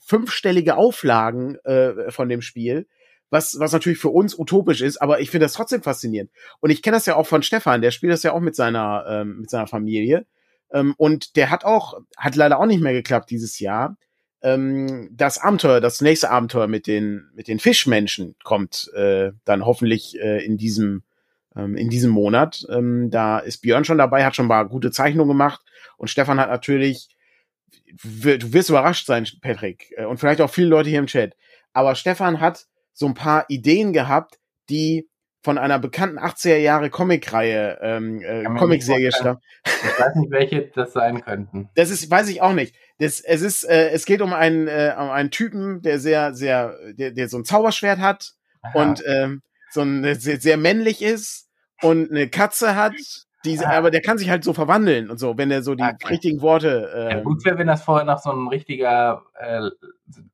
Speaker 2: fünfstellige Auflagen äh, von dem Spiel, was, was natürlich für uns utopisch ist, aber ich finde das trotzdem faszinierend. Und ich kenne das ja auch von Stefan, der spielt das ja auch mit seiner, ähm, mit seiner Familie. Ähm, und der hat auch, hat leider auch nicht mehr geklappt dieses Jahr. Ähm, das Abenteuer, das nächste Abenteuer mit den, mit den Fischmenschen kommt äh, dann hoffentlich äh, in diesem ähm, in diesem Monat. Ähm, da ist Björn schon dabei, hat schon mal gute Zeichnungen gemacht und Stefan hat natürlich, du wirst überrascht sein, Patrick, äh, und vielleicht auch viele Leute hier im Chat, aber Stefan hat so ein paar Ideen gehabt, die von einer bekannten 80er Jahre Comic-Reihe, ähm, äh, Comic-Serie stammen.
Speaker 1: Ich weiß nicht, welche das sein könnten.
Speaker 2: Das ist, weiß ich auch nicht. Das, es ist, äh, es geht um einen, äh, um einen Typen, der sehr, sehr, der, der so ein Zauberschwert hat Aha. und ähm, so ein sehr, sehr männlich ist und eine Katze hat, die, ah. aber der kann sich halt so verwandeln und so, wenn er so die okay. richtigen Worte.
Speaker 1: Äh, ja, gut wäre, wenn das vorher noch so ein richtiger, äh,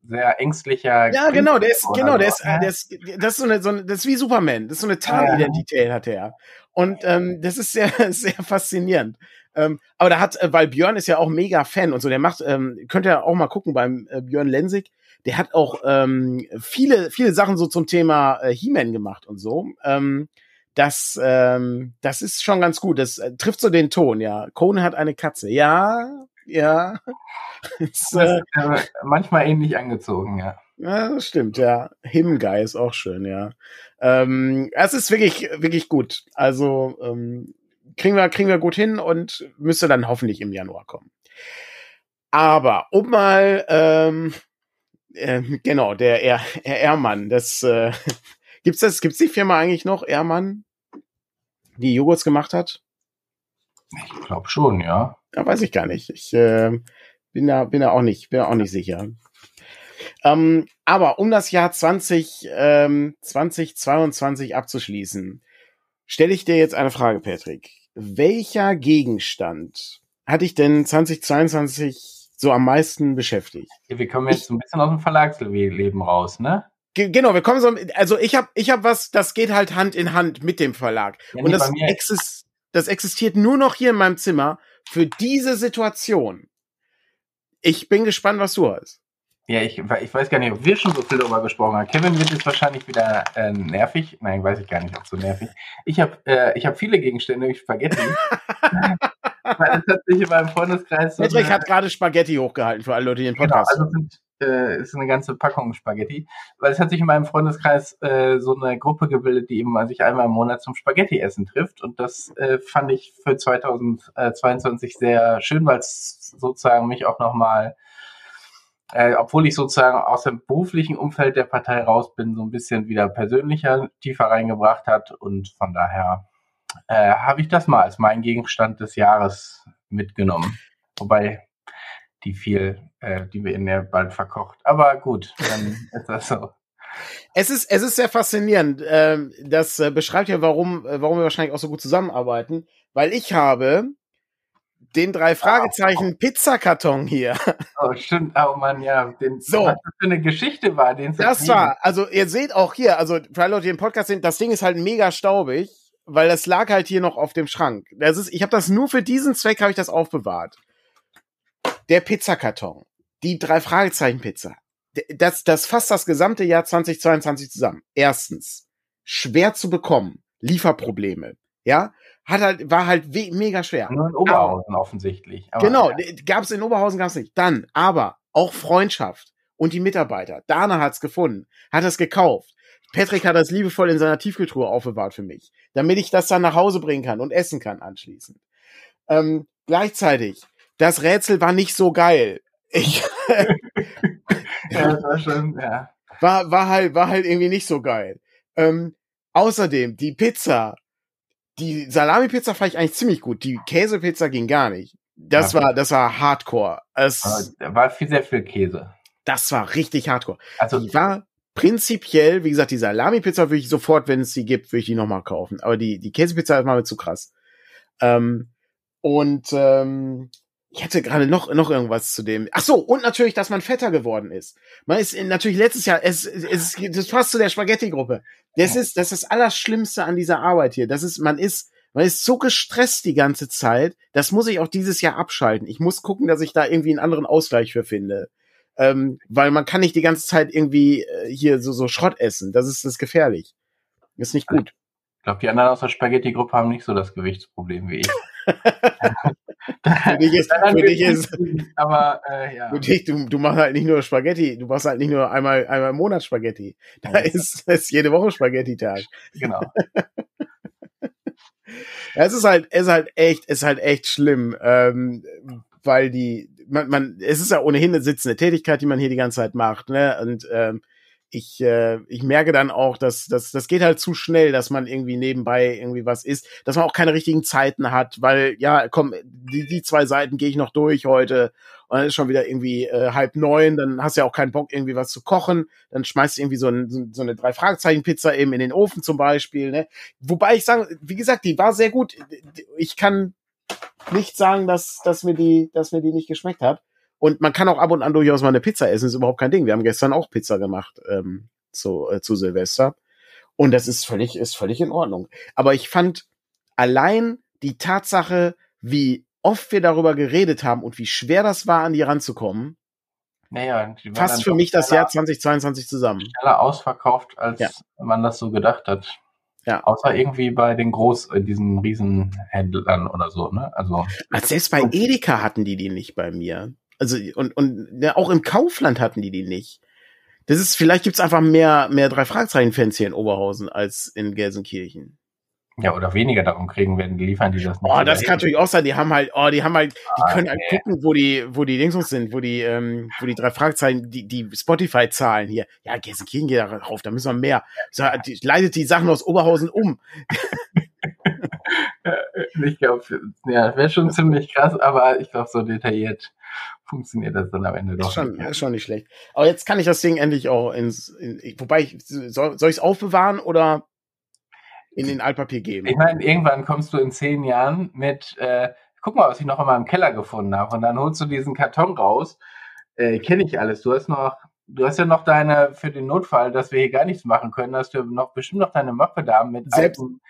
Speaker 1: sehr ängstlicher.
Speaker 2: Ja, genau, der ist, genau, der ist, der ist, das ist so eine, so eine, das ist wie Superman, das ist so eine Tarnidentität hat er. Und ähm, das ist sehr, (laughs) sehr faszinierend. Ähm, aber da hat, äh, weil Björn ist ja auch mega Fan und so, der macht, ähm, könnt ihr auch mal gucken beim äh, Björn Lensig, der hat auch ähm, viele, viele Sachen so zum Thema äh, He-Man gemacht und so. Ähm, das, ähm, das ist schon ganz gut. Das äh, trifft so den Ton, ja. Conan hat eine Katze. Ja, ja. (laughs)
Speaker 1: ist, äh, manchmal ähnlich angezogen, ja.
Speaker 2: Ja, das stimmt, ja. Himguy ist auch schön, ja. Ähm, es ist wirklich, wirklich gut. Also ähm, kriegen wir, kriegen wir gut hin und müsste dann hoffentlich im Januar kommen. Aber um mal, ähm, äh, genau, der R Ehrmann, das äh, gibt's das, gibt's die Firma eigentlich noch, Ehrmann, die Joghurts gemacht hat?
Speaker 1: Ich glaube schon, ja.
Speaker 2: Ja, weiß ich gar nicht. Ich äh, bin da, bin da auch nicht, bin da auch nicht sicher. Ähm, aber um das Jahr 20, ähm, 2022 abzuschließen, stelle ich dir jetzt eine Frage, Patrick. Welcher Gegenstand hat dich denn 2022 so am meisten beschäftigt?
Speaker 1: Wir kommen jetzt ich, ein bisschen aus dem Verlagsleben raus, ne?
Speaker 2: Genau, wir kommen so, also ich habe ich hab was, das geht halt Hand in Hand mit dem Verlag. Ja, Und das, exist, das existiert nur noch hier in meinem Zimmer für diese Situation. Ich bin gespannt, was du hast.
Speaker 1: Ja, ich, ich weiß gar nicht, ob wir schon so viel darüber gesprochen haben. Kevin wird jetzt wahrscheinlich wieder äh, nervig. Nein, weiß ich gar nicht, ob so nervig. Ich habe äh, ich hab viele Gegenstände, ich Spaghetti. (laughs) Weil es hat sich in meinem Freundeskreis
Speaker 2: so Patrick hat gerade Spaghetti hochgehalten für alle Leute, die den Podcast
Speaker 1: genau, also sind, äh, ist eine ganze Packung Spaghetti. Weil es hat sich in meinem Freundeskreis äh, so eine Gruppe gebildet, die eben sich einmal im Monat zum Spaghetti-Essen trifft. Und das äh, fand ich für 2022 sehr schön, weil es sozusagen mich auch nochmal äh, obwohl ich sozusagen aus dem beruflichen Umfeld der Partei raus bin, so ein bisschen wieder persönlicher tiefer reingebracht hat. Und von daher äh, habe ich das mal als mein Gegenstand des Jahres mitgenommen. Wobei die viel, äh, die wir in der bald verkocht. Aber gut, dann (laughs) ist das so.
Speaker 2: Es ist, es ist sehr faszinierend. Ähm, das äh, beschreibt ja, warum, äh, warum wir wahrscheinlich auch so gut zusammenarbeiten. Weil ich habe den drei Fragezeichen oh. Pizzakarton hier. (laughs)
Speaker 1: Oh, stimmt. Oh Mann, ja. Den, so. Was das für eine Geschichte war, den
Speaker 2: Das war, also ihr seht auch hier, also für alle Leute, die im Podcast sind, das Ding ist halt mega staubig, weil das lag halt hier noch auf dem Schrank. Das ist, ich habe das nur für diesen Zweck habe ich das aufbewahrt. Der Pizzakarton. Die drei Fragezeichen Pizza. Das, das fasst das gesamte Jahr 2022 zusammen. Erstens, schwer zu bekommen. Lieferprobleme. Ja, hat halt, war halt mega schwer.
Speaker 1: Nur in Oberhausen aber, offensichtlich.
Speaker 2: Aber, genau, ja. gab es in Oberhausen gab's nicht. Dann, aber auch Freundschaft und die Mitarbeiter. Dana hat's gefunden, hat es gekauft. Patrick hat das liebevoll in seiner Tiefkühltruhe aufbewahrt für mich, damit ich das dann nach Hause bringen kann und essen kann anschließend. Ähm, gleichzeitig, das Rätsel war nicht so geil. Ich (laughs) (laughs)
Speaker 1: ja, das war schon, ja.
Speaker 2: War, war halt, war halt irgendwie nicht so geil. Ähm, außerdem, die Pizza die Salami-Pizza fand ich eigentlich ziemlich gut. Die Käsepizza ging gar nicht. Das ja, war, das war Hardcore. Es,
Speaker 1: da war viel, sehr viel Käse.
Speaker 2: Das war richtig Hardcore. Also, die war prinzipiell, wie gesagt, die Salami-Pizza würde ich sofort, wenn es die gibt, würde ich die nochmal kaufen. Aber die, die Käsepizza ist mal zu krass. Ähm, und ähm, ich hatte gerade noch, noch irgendwas zu dem. Ach so, und natürlich, dass man fetter geworden ist. Man ist in, natürlich letztes Jahr, es, es, das passt zu der Spaghetti-Gruppe. Das ist, das ist das Allerschlimmste an dieser Arbeit hier. Das ist, man ist, man ist so gestresst die ganze Zeit. Das muss ich auch dieses Jahr abschalten. Ich muss gucken, dass ich da irgendwie einen anderen Ausgleich für finde. Ähm, weil man kann nicht die ganze Zeit irgendwie äh, hier so, so Schrott essen. Das ist, das ist gefährlich. Das ist nicht gut.
Speaker 1: Ich glaube, die anderen aus der Spaghetti-Gruppe haben nicht so das Gewichtsproblem wie ich. (laughs)
Speaker 2: für dich ist, für dich ist,
Speaker 1: aber äh, ja.
Speaker 2: Für dich, du, du machst halt nicht nur Spaghetti, du machst halt nicht nur einmal, einmal im Monat Spaghetti. Da ja. ist, ist jede Woche Spaghetti-Tag.
Speaker 1: Genau. (laughs)
Speaker 2: ja, es ist halt, es ist halt echt, es ist halt echt schlimm, ähm, weil die, man, man, es ist ja ohnehin eine sitzende Tätigkeit, die man hier die ganze Zeit macht, ne? Und ähm, ich, äh, ich merke dann auch, dass dass das geht halt zu schnell, dass man irgendwie nebenbei irgendwie was isst, dass man auch keine richtigen Zeiten hat, weil ja, komm, die, die zwei Seiten gehe ich noch durch heute und dann ist schon wieder irgendwie äh, halb neun, dann hast du ja auch keinen Bock irgendwie was zu kochen, dann schmeißt du irgendwie so, ein, so eine drei Fragezeichen Pizza eben in den Ofen zum Beispiel, ne? Wobei ich sagen, wie gesagt, die war sehr gut. Ich kann nicht sagen, dass dass mir die dass mir die nicht geschmeckt hat. Und man kann auch ab und an durchaus mal eine Pizza essen, ist überhaupt kein Ding. Wir haben gestern auch Pizza gemacht ähm, zu, äh, zu Silvester. Und das ist völlig, ist völlig in Ordnung. Aber ich fand allein die Tatsache, wie oft wir darüber geredet haben und wie schwer das war, an die ranzukommen,
Speaker 1: naja,
Speaker 2: fasst für mich das Jahr 2022 zusammen.
Speaker 1: Schneller ausverkauft, als ja. man das so gedacht hat. Ja. Außer irgendwie bei den Groß, diesen Riesenhändlern oder so, ne? Also.
Speaker 2: Selbst bei Edeka hatten die die nicht bei mir. Also, und, und ja, auch im Kaufland hatten die die nicht. Das ist, vielleicht gibt's einfach mehr, mehr drei Fragezeichen-Fans hier in Oberhausen als in Gelsenkirchen.
Speaker 1: Ja, oder weniger darum kriegen werden, liefern die das
Speaker 2: nicht. Oh, das kann natürlich auch sein. Die haben halt, oh, die haben halt, die ah, können halt okay. gucken, wo die, wo die Dingsons sind, wo die, ähm, wo die drei Fragezeichen, die, die Spotify-Zahlen hier. Ja, Gelsenkirchen geht darauf, da müssen wir mehr. So, die, leitet die Sachen aus Oberhausen um. (laughs)
Speaker 1: ich glaube, ja, wäre schon ziemlich krass, aber ich glaube, so detailliert funktioniert das dann am Ende doch.
Speaker 2: Ist schon, ist schon nicht schlecht. Aber jetzt kann ich das Ding endlich auch ins, in, wobei, ich, soll, soll ich es aufbewahren oder in den Altpapier geben.
Speaker 1: Ich meine, irgendwann kommst du in zehn Jahren mit, äh, guck mal, was ich noch in meinem Keller gefunden habe. Und dann holst du diesen Karton raus. Äh, Kenne ich alles. Du hast noch du hast ja noch deine, für den Notfall, dass wir hier gar nichts machen können, hast du noch bestimmt noch deine Mappe da mit
Speaker 2: Selbst, alten,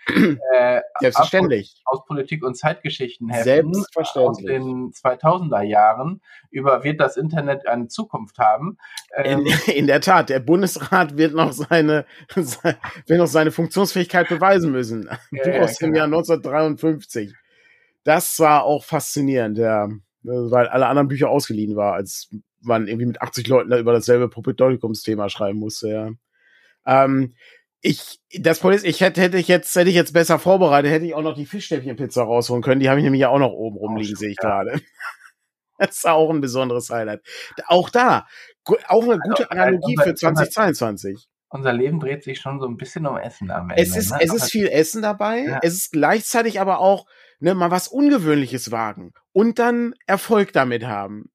Speaker 2: äh, (clears throat) Selbstverständlich.
Speaker 1: Aus, aus, Politik und Zeitgeschichten
Speaker 2: Selbstverständlich.
Speaker 1: aus den 2000er Jahren über wird das Internet eine Zukunft haben.
Speaker 2: Ähm, in, (laughs) in, der Tat, der Bundesrat wird noch seine, (laughs) wird noch seine Funktionsfähigkeit beweisen müssen. Ja, Buch aus dem genau. Jahr 1953. Das war auch faszinierend, ja weil alle anderen Bücher ausgeliehen war, als man irgendwie mit 80 Leuten da über dasselbe Propedeutikumsthema schreiben musste, ja. Ähm, ich, das Problem ist, ich hätte, hätte ich jetzt, hätte ich jetzt besser vorbereitet, hätte ich auch noch die Fischstäbchenpizza rausholen können. Die habe ich nämlich ja auch noch oben rumliegen, oh, sehe ich ja. gerade. (laughs) Das ist auch ein besonderes Highlight. Auch da, auch eine gute also, Analogie für 2022.
Speaker 1: Unser Leben dreht sich schon so ein bisschen um Essen am Ende.
Speaker 2: Es ist, ne? es ist viel Essen dabei. Ja. Es ist gleichzeitig aber auch, ne, mal was Ungewöhnliches wagen und dann Erfolg damit haben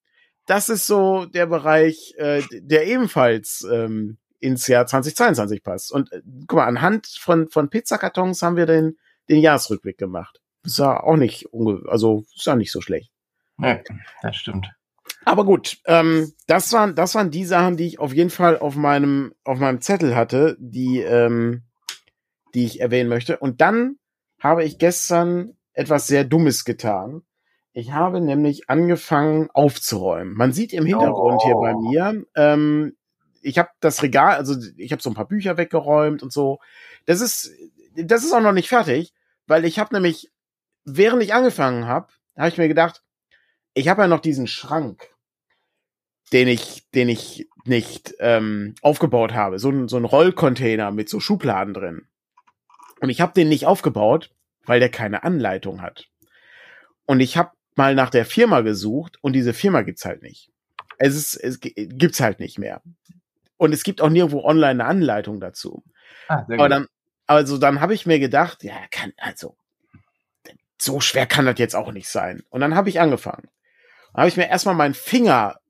Speaker 2: das ist so der Bereich, äh, der ebenfalls ähm, ins Jahr 2022 passt. Und äh, guck mal, anhand von, von Pizzakartons haben wir den, den Jahresrückblick gemacht. Ist ja auch nicht, also ist ja nicht so schlecht.
Speaker 1: Ja, das stimmt.
Speaker 2: Aber gut, ähm, das waren das waren die Sachen, die ich auf jeden Fall auf meinem auf meinem Zettel hatte, die ähm, die ich erwähnen möchte. Und dann habe ich gestern etwas sehr Dummes getan. Ich habe nämlich angefangen aufzuräumen. Man sieht im Hintergrund oh. hier bei oh. mir, ähm, ich habe das Regal, also ich habe so ein paar Bücher weggeräumt und so. Das ist, das ist auch noch nicht fertig, weil ich habe nämlich, während ich angefangen habe, habe ich mir gedacht, ich habe ja noch diesen Schrank, den ich, den ich nicht ähm, aufgebaut habe, so ein, so ein Rollcontainer mit so Schubladen drin. Und ich habe den nicht aufgebaut, weil der keine Anleitung hat. Und ich habe mal nach der Firma gesucht und diese Firma gibt's halt nicht. Es ist, es gibt's halt nicht mehr. Und es gibt auch nirgendwo online eine Anleitung dazu. Ah, Aber dann, also dann habe ich mir gedacht, ja, kann, also, so schwer kann das jetzt auch nicht sein. Und dann habe ich angefangen. Dann habe ich mir erstmal meinen Finger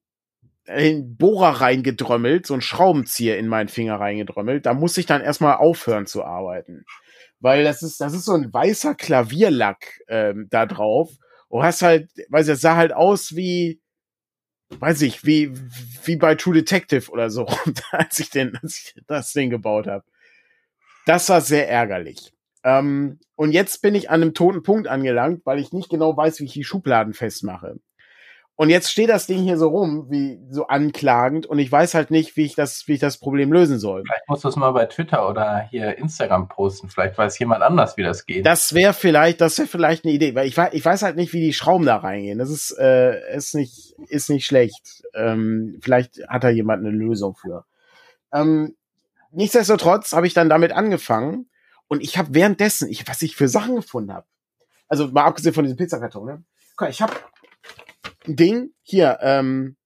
Speaker 2: in den Bohrer reingedrömmelt, so ein Schraubenzieher in meinen Finger reingedrömmelt. Da muss ich dann erstmal aufhören zu arbeiten. Weil das ist, das ist so ein weißer Klavierlack ähm, da drauf. Und hast halt, weiß ich, sah halt aus wie, weiß ich, wie, wie bei True Detective oder so, (laughs) als ich den, als ich das Ding gebaut habe. Das war sehr ärgerlich. Ähm, und jetzt bin ich an einem toten Punkt angelangt, weil ich nicht genau weiß, wie ich die Schubladen festmache. Und jetzt steht das Ding hier so rum, wie so anklagend, und ich weiß halt nicht, wie ich das, wie ich das Problem lösen soll.
Speaker 1: Vielleicht musst du es mal bei Twitter oder hier Instagram posten. Vielleicht weiß jemand anders, wie das geht.
Speaker 2: Das wäre vielleicht, das wäre vielleicht eine Idee, weil ich weiß, ich weiß halt nicht, wie die Schrauben da reingehen. Das ist, äh, ist nicht, ist nicht schlecht. Ähm, vielleicht hat da jemand eine Lösung für. Ähm, nichtsdestotrotz habe ich dann damit angefangen und ich habe währenddessen, ich, was ich für Sachen gefunden habe. Also mal abgesehen von diesem Pizzakarton, ne? Ich habe Ding hier, ähm,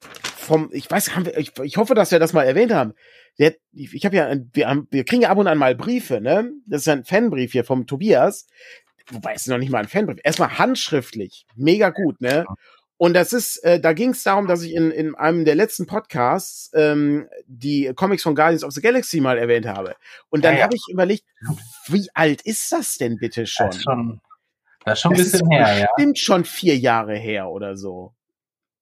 Speaker 2: vom, ich weiß, haben wir, ich, ich hoffe, dass wir das mal erwähnt haben. Der, ich habe ja, wir, haben, wir kriegen ja ab und an mal Briefe, ne? Das ist ein Fanbrief hier vom Tobias. Wobei es ist noch nicht mal ein Fanbrief. Erstmal handschriftlich, mega gut, ne? Und das ist, äh, da ging es darum, dass ich in, in einem der letzten Podcasts ähm, die Comics von Guardians of the Galaxy mal erwähnt habe. Und dann ja, ja. habe ich überlegt, wie alt ist das denn bitte schon? Das ist schon
Speaker 1: das ist schon ein das bisschen her,
Speaker 2: ja. Stimmt schon vier Jahre her oder so.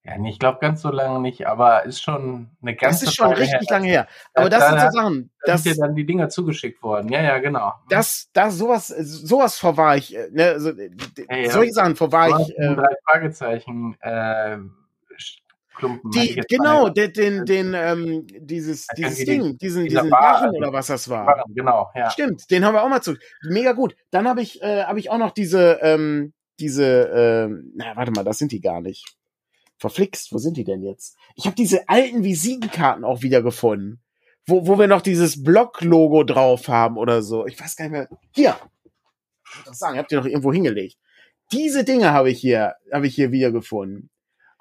Speaker 1: Ja, ich glaube ganz so lange nicht, aber ist schon eine ganze
Speaker 2: Das ist schon richtig her. lange her. Aber das sind so Sachen.
Speaker 1: Da sind dir dann die Dinger zugeschickt worden. Ja, ja, genau.
Speaker 2: Das, das, sowas, sowas verwahr ich, äh, ne, so, ja, ja. solche Sachen verwahr ich.
Speaker 1: Äh, drei Fragezeichen, äh,
Speaker 2: Klumpen. Die, genau, den, den, den, ähm, dieses, dieses Ding, diesen, diesen Barren oder was das war. Barren,
Speaker 1: genau, ja.
Speaker 2: Stimmt, den haben wir auch mal zu. Mega gut. Dann habe ich, äh, habe ich auch noch diese, ähm, diese, ähm, na, warte mal, das sind die gar nicht. Verflixt, wo sind die denn jetzt? Ich habe diese alten Visitenkarten auch wieder gefunden. Wo, wo wir noch dieses Block-Logo drauf haben oder so. Ich weiß gar nicht mehr. Hier, Ich würde sagen, habt ihr doch irgendwo hingelegt. Diese Dinge habe ich hier, habe ich hier wiedergefunden.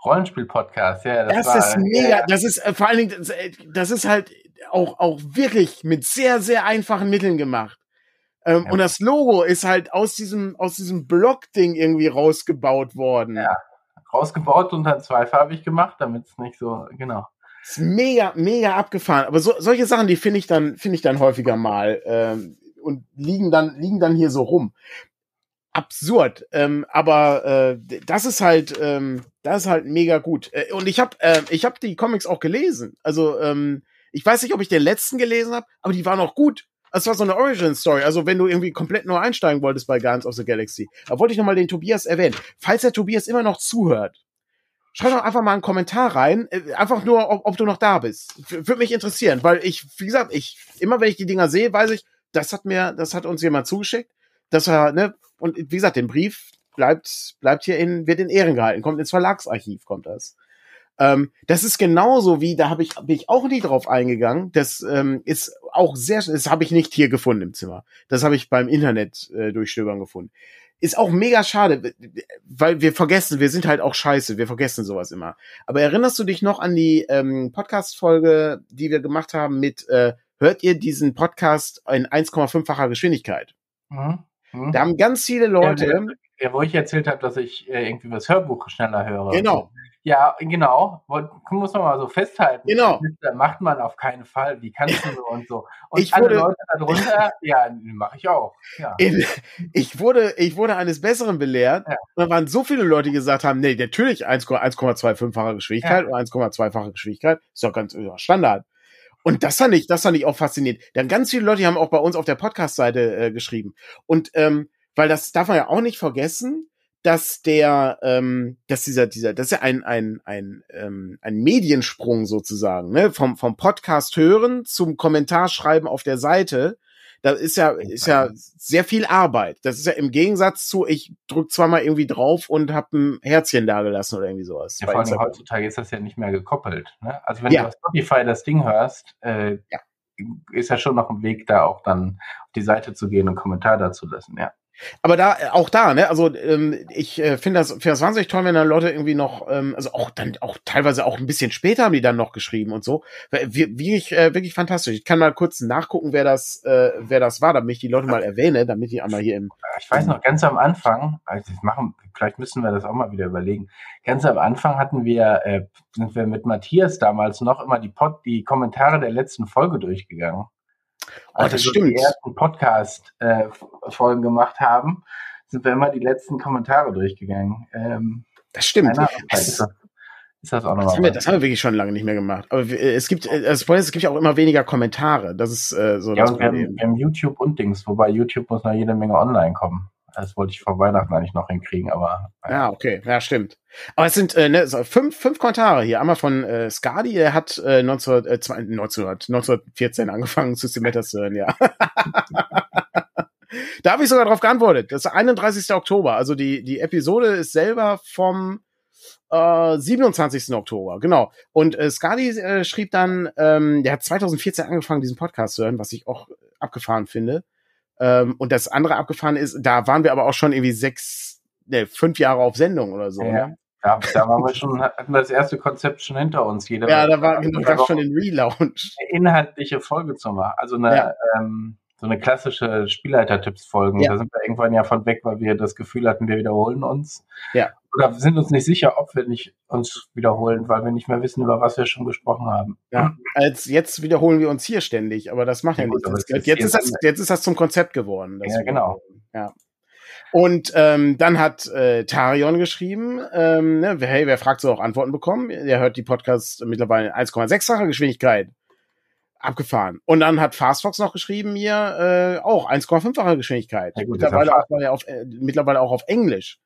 Speaker 1: Rollenspiel-Podcast, ja.
Speaker 2: Das, das ist mega, ja. das ist äh, vor allen Dingen, das, äh, das, ist halt auch, auch wirklich mit sehr, sehr einfachen Mitteln gemacht. Ähm, ja. Und das Logo ist halt aus diesem, aus diesem Block-Ding irgendwie rausgebaut worden.
Speaker 1: Ja, rausgebaut und dann zweifarbig gemacht, damit es nicht so, genau.
Speaker 2: Ist mega, mega abgefahren. Aber so, solche Sachen, die finde ich dann, finde ich dann häufiger mal ähm, und liegen dann, liegen dann hier so rum. Absurd. Ähm, aber äh, das ist halt, ähm, das ist halt mega gut. Äh, und ich habe, äh, ich habe die Comics auch gelesen. Also ähm, ich weiß nicht, ob ich den letzten gelesen habe, aber die waren auch gut. Es war so eine Origin-Story. Also wenn du irgendwie komplett neu einsteigen wolltest bei Guardians of the Galaxy, da wollte ich nochmal den Tobias erwähnen. Falls der Tobias immer noch zuhört, schreib doch einfach mal einen Kommentar rein. Äh, einfach nur, ob, ob du noch da bist. Würde mich interessieren, weil ich, wie gesagt, ich, immer wenn ich die Dinger sehe, weiß ich, das hat mir, das hat uns jemand zugeschickt. Das war, ne, und wie gesagt, den Brief bleibt, bleibt hier in, wird in Ehren gehalten, kommt ins Verlagsarchiv, kommt das. Ähm, das ist genauso wie, da habe ich, bin ich auch nie drauf eingegangen. Das ähm, ist auch sehr, das habe ich nicht hier gefunden im Zimmer. Das habe ich beim Internet äh, durchstöbern gefunden. Ist auch mega schade, weil wir vergessen, wir sind halt auch scheiße, wir vergessen sowas immer. Aber erinnerst du dich noch an die ähm, Podcast-Folge, die wir gemacht haben mit, äh, hört ihr diesen Podcast in 1,5-facher Geschwindigkeit? Mhm. Mhm. Da haben ganz viele Leute. Ja,
Speaker 1: ja, wo ich erzählt habe, dass ich äh, irgendwie das Hörbuch schneller höre.
Speaker 2: Genau.
Speaker 1: Ja, genau. Muss man mal so festhalten.
Speaker 2: Genau.
Speaker 1: Das macht man auf keinen Fall. Wie kannst du nur und so. Und ich alle wurde, Leute darunter, (laughs) ja, mache ich auch. Ja.
Speaker 2: Ich wurde, ich wurde eines Besseren belehrt. Ja. Da waren so viele Leute, die gesagt haben, nee, natürlich 1,25-fache Geschwindigkeit ja. oder 1,2-fache Geschwindigkeit. Ist doch ganz Standard. Und das fand ich, das fand ich auch faszinierend. Dann ganz viele Leute haben auch bei uns auf der Podcast-Seite äh, geschrieben. Und ähm, weil das darf man ja auch nicht vergessen, dass der, ähm, dass dieser, dieser, das ist ja ein, ein, ein, ähm, ein Mediensprung sozusagen, ne? Vom, vom Podcast hören zum Kommentarschreiben auf der Seite. Da ist ja, ist ja sehr viel Arbeit. Das ist ja im Gegensatz zu, ich drück zweimal irgendwie drauf und hab ein Herzchen da gelassen oder irgendwie sowas.
Speaker 1: Ja, vor allem heutzutage ist das ja nicht mehr gekoppelt. Ne? Also wenn ja. du auf Spotify das Ding hörst, äh, ja. ist ja schon noch ein Weg, da auch dann auf die Seite zu gehen und einen Kommentar dazu lassen, ja.
Speaker 2: Aber da, äh, auch da, ne, also ähm, ich äh, finde das, find das wahnsinnig toll, wenn dann Leute irgendwie noch, ähm, also auch dann auch teilweise auch ein bisschen später haben die dann noch geschrieben und so. Wirklich, äh, wirklich fantastisch. Ich kann mal kurz nachgucken, wer das, äh, wer das war, damit ich die Leute mal erwähne, damit ich einmal hier im.
Speaker 1: Ich weiß noch, ganz am Anfang, also machen, vielleicht müssen wir das auch mal wieder überlegen. Ganz am Anfang hatten wir, äh, sind wir mit Matthias damals noch immer die Pod, die Kommentare der letzten Folge durchgegangen.
Speaker 2: Oh, Als das stimmt.
Speaker 1: die ersten Podcast-Folgen äh, gemacht haben, sind wir immer die letzten Kommentare durchgegangen. Ähm,
Speaker 2: das stimmt.
Speaker 1: Ist das, das, auch
Speaker 2: noch das, haben wir, das haben wir wirklich schon lange nicht mehr gemacht. Aber es gibt, äh, es, gibt ja auch immer weniger Kommentare. Das ist äh, so
Speaker 1: ja, das wir haben, wir haben YouTube und Dings, wobei YouTube muss noch jede Menge online kommen. Das wollte ich vor Weihnachten eigentlich noch hinkriegen, aber.
Speaker 2: Ja, okay, ja, stimmt. Aber es sind äh, ne, so fünf, fünf Kommentare hier. Einmal von äh, Skadi, der hat äh, 19, äh, 1900, 1914 angefangen, zu hören, ja. (laughs) da habe ich sogar drauf geantwortet. Das ist der 31. Oktober. Also die, die Episode ist selber vom äh, 27. Oktober, genau. Und äh, Skadi äh, schrieb dann, ähm, der hat 2014 angefangen, diesen Podcast zu hören, was ich auch abgefahren finde. Ähm, und das andere abgefahren ist, da waren wir aber auch schon irgendwie sechs, ne, fünf Jahre auf Sendung oder so. Ja. Ne?
Speaker 1: Ja, da waren wir schon, hatten wir das erste Konzept schon hinter uns.
Speaker 2: Jeder ja, da war genau, schon in Relaunch.
Speaker 1: Eine inhaltliche Folge zu machen. Also eine, ja. ähm, so eine klassische Spielleiter-Tipps-Folgen. Ja. Da sind wir irgendwann ja von weg, weil wir das Gefühl hatten, wir wiederholen uns.
Speaker 2: Ja.
Speaker 1: Oder wir sind uns nicht sicher, ob wir nicht uns wiederholen, weil wir nicht mehr wissen, über was wir schon gesprochen haben.
Speaker 2: Ja, als jetzt wiederholen wir uns hier ständig, aber das macht ja, ja nichts. Jetzt, jetzt, ist das, jetzt ist das zum Konzept geworden.
Speaker 1: Ja, genau.
Speaker 2: Ja. Und ähm, dann hat äh, Tarion geschrieben, ähm, ne, hey, wer fragt, soll auch Antworten bekommen. Der hört die Podcasts mittlerweile in 1,6-facher Geschwindigkeit. Abgefahren. Und dann hat Fastfox noch geschrieben mir äh, auch 1,5-fache Geschwindigkeit. Ja, gut, mittlerweile, auch, auf, äh, mittlerweile auch auf Englisch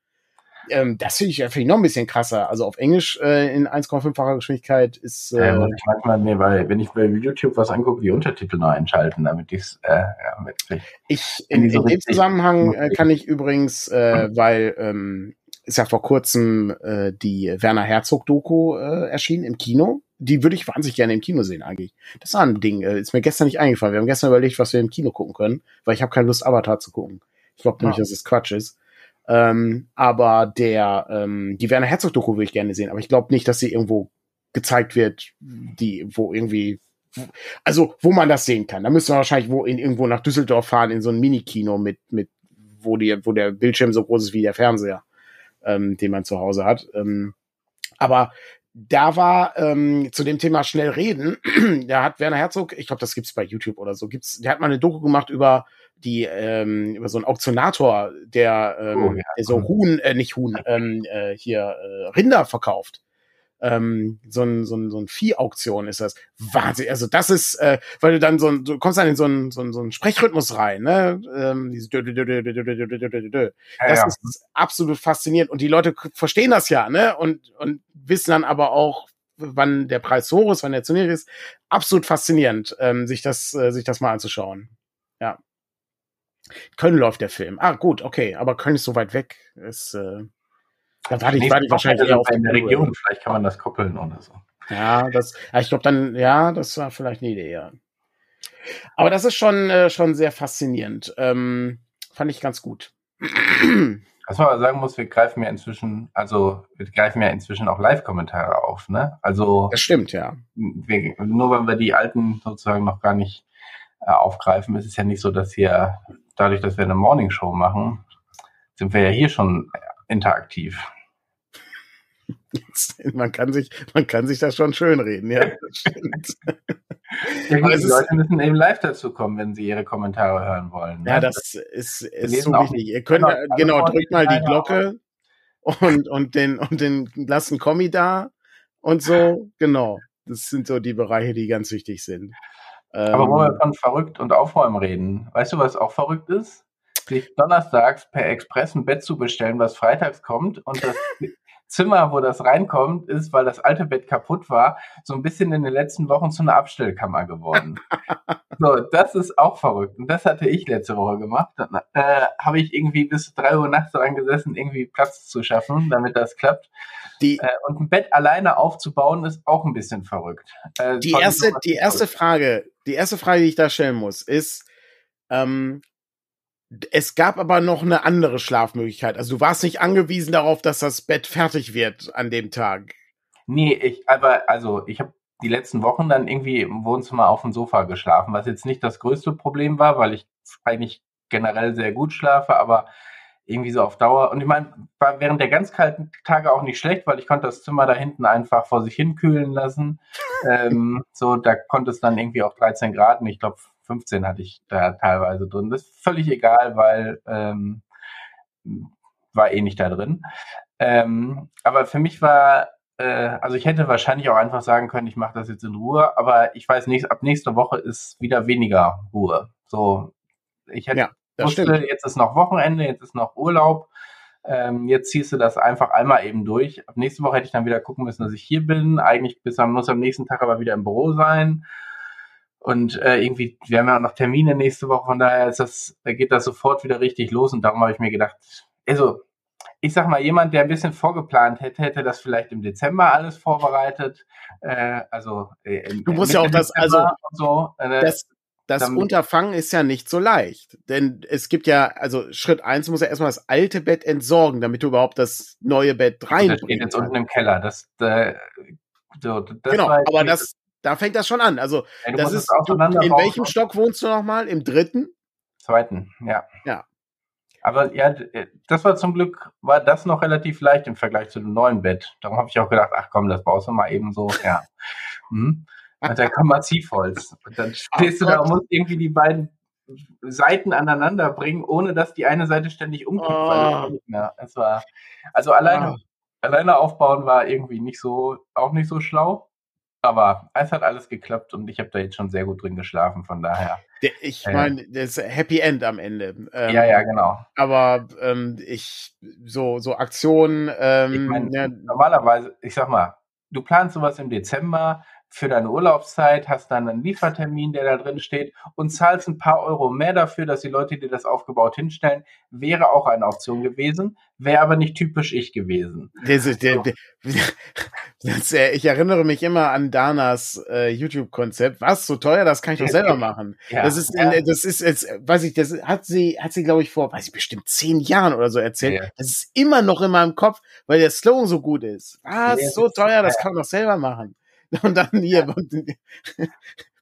Speaker 2: ähm, das finde ich, find ich noch ein bisschen krasser. Also auf Englisch äh, in 1,5-facher Geschwindigkeit ist.
Speaker 1: Äh, ähm, ich manchmal, nee, weil wenn ich bei YouTube was angucke, die Untertitel noch einschalten, damit ich's, äh, ja, mit,
Speaker 2: ich in, in, so in dem Zusammenhang äh, kann ich übrigens, äh, weil ähm, ist ja vor kurzem äh, die Werner Herzog Doku äh, erschienen im Kino. Die würde ich wahnsinnig gerne im Kino sehen eigentlich. Das war ein Ding. Äh, ist mir gestern nicht eingefallen. Wir haben gestern überlegt, was wir im Kino gucken können, weil ich habe keine Lust Avatar zu gucken. Ich glaube nämlich, dass es Quatsch ist. Ähm, aber der, ähm, die Werner Herzog-Doku würde ich gerne sehen, aber ich glaube nicht, dass sie irgendwo gezeigt wird, die, wo irgendwie, also wo man das sehen kann. Da müsste man wahrscheinlich wo in, irgendwo nach Düsseldorf fahren, in so ein Minikino mit, mit, wo die, wo der Bildschirm so groß ist wie der Fernseher, ähm, den man zu Hause hat. Ähm, aber da war ähm, zu dem Thema schnell reden, (clears throat) da hat Werner Herzog, ich glaube, das gibt's bei YouTube oder so, gibt's, der hat mal eine Doku gemacht über die ähm, über so einen Auktionator, der, ähm, oh, ja. der so Huhn, äh, nicht Huhn, ähm, äh, hier äh, Rinder verkauft ähm, so ein, so ein, so ein Vieh-Auktion ist das. Wahnsinn. Also das ist, äh, weil du dann so ein, du kommst dann in so einen, so einen, so einen Sprechrhythmus rein, ne? Ähm, dieses Das ja, ist absolut faszinierend. Und die Leute verstehen das ja, ne? Und, und wissen dann aber auch, wann der Preis hoch ist, wann der zu niedrig ist. Absolut faszinierend, ähm, sich das, äh, sich das mal anzuschauen. Ja. Köln läuft der Film. Ah, gut, okay, aber Köln ist so weit weg. Ist, äh,
Speaker 1: da warte ich, warte ich wahrscheinlich eher auf in der Region. Vielleicht kann man das koppeln oder so.
Speaker 2: Ja, das, ich glaube dann, ja, das war vielleicht eine Idee, ja. Aber das ist schon, äh, schon sehr faszinierend. Ähm, fand ich ganz gut. (clears throat)
Speaker 1: Was man aber sagen muss, wir greifen ja inzwischen, also wir greifen ja inzwischen auch Live-Kommentare auf, ne? Also
Speaker 2: das stimmt, ja.
Speaker 1: Wir, nur wenn wir die alten sozusagen noch gar nicht äh, aufgreifen, ist es ja nicht so, dass hier dadurch, dass wir eine Morning-Show machen, sind wir ja hier schon interaktiv.
Speaker 2: man kann sich, man kann sich das schon schön reden, ja. (laughs)
Speaker 1: ja die Leute müssen eben live dazu kommen, wenn sie ihre Kommentare hören wollen.
Speaker 2: Ne? Ja, das ist, ist so wichtig. Ihr könnt, genau, genau drückt mal die Glocke und, und den, und den, lassen Kommi da und so, genau. Das sind so die Bereiche, die ganz wichtig sind.
Speaker 1: Aber ähm, wo wir von verrückt und aufräumen reden, weißt du, was auch verrückt ist? Sich donnerstags per Express ein Bett zu bestellen, was freitags kommt und das (laughs) Zimmer, wo das reinkommt, ist, weil das alte Bett kaputt war, so ein bisschen in den letzten Wochen zu einer Abstellkammer geworden. (laughs) so, das ist auch verrückt. Und das hatte ich letzte Woche gemacht. Dann äh, habe ich irgendwie bis drei Uhr nachts daran gesessen, irgendwie Platz zu schaffen, damit das klappt. Die, äh, und ein Bett alleine aufzubauen, ist auch ein bisschen verrückt.
Speaker 2: Äh, die erste, die erste Frage, die erste Frage, die ich da stellen muss, ist, ähm, es gab aber noch eine andere Schlafmöglichkeit. Also du warst nicht angewiesen darauf, dass das Bett fertig wird an dem Tag.
Speaker 1: Nee, ich, aber also ich habe die letzten Wochen dann irgendwie im Wohnzimmer auf dem Sofa geschlafen, was jetzt nicht das größte Problem war, weil ich eigentlich generell sehr gut schlafe, aber irgendwie so auf Dauer. Und ich meine, war während der ganz kalten Tage auch nicht schlecht, weil ich konnte das Zimmer da hinten einfach vor sich hin kühlen lassen. (laughs) ähm, so, da konnte es dann irgendwie auch 13 Grad und ich glaube 15 hatte ich da teilweise drin. Das ist völlig egal, weil ähm, war eh nicht da drin. Ähm, aber für mich war, äh, also ich hätte wahrscheinlich auch einfach sagen können, ich mache das jetzt in Ruhe, aber ich weiß nicht, ab nächster Woche ist wieder weniger Ruhe. So, ich hätte ja, wusste, stimmt. jetzt ist noch Wochenende, jetzt ist noch Urlaub. Ähm, jetzt ziehst du das einfach einmal eben durch. Ab nächste Woche hätte ich dann wieder gucken müssen, dass ich hier bin. Eigentlich bis am, muss am nächsten Tag aber wieder im Büro sein. Und äh, irgendwie, wir haben ja auch noch Termine nächste Woche, von daher ist das, da geht das sofort wieder richtig los. Und darum habe ich mir gedacht, also ich sag mal, jemand, der ein bisschen vorgeplant hätte, hätte das vielleicht im Dezember alles vorbereitet. Äh, also
Speaker 2: äh, du musst ja auch das, also so, äh, das, das Unterfangen ist ja nicht so leicht. Denn es gibt ja, also Schritt eins muss ja erstmal das alte Bett entsorgen, damit du überhaupt das neue Bett reinbringst. Das
Speaker 1: steht jetzt unten im Keller. Das, äh,
Speaker 2: so, das genau, aber das, da fängt das schon an. Also, ja, das ist, du, in welchem Stock wohnst du nochmal? Im dritten?
Speaker 1: Zweiten, ja.
Speaker 2: Ja.
Speaker 1: Aber ja, äh, das war zum Glück, war das noch relativ leicht im Vergleich zu dem neuen Bett. Darum habe ich auch gedacht, ach komm, das baust du mal eben so, ja. (laughs) Hm. Und da kam Massivholz. Und dann stehst du da und musst irgendwie die beiden Seiten aneinander bringen, ohne dass die eine Seite ständig umkippt. Oh. Ja, es war, also alleine, oh. alleine aufbauen war irgendwie nicht so, auch nicht so schlau. Aber es hat alles geklappt und ich habe da jetzt schon sehr gut drin geschlafen, von daher.
Speaker 2: Ich äh, meine, das Happy End am Ende.
Speaker 1: Ähm, ja, ja, genau.
Speaker 2: Aber ähm, ich, so, so Aktionen. Ähm,
Speaker 1: ich mein, ja. Normalerweise, ich sag mal, du planst sowas im Dezember, für deine Urlaubszeit, hast dann einen Liefertermin, der da drin steht und zahlst ein paar Euro mehr dafür, dass die Leute dir das aufgebaut hinstellen, wäre auch eine Option gewesen, wäre aber nicht typisch ich gewesen.
Speaker 2: Der, der, (laughs) das, äh, ich erinnere mich immer an Danas äh, YouTube-Konzept. Was so teuer, das kann ich doch selber (laughs) machen. Ja, das ist, ja. das ist jetzt, weiß ich, das hat sie, hat sie glaube ich vor, weiß ich bestimmt zehn Jahren oder so erzählt. Ja. Das ist immer noch in meinem Kopf, weil der Slogan so gut ist. Was so teuer, das kann man doch selber machen. Und dann hier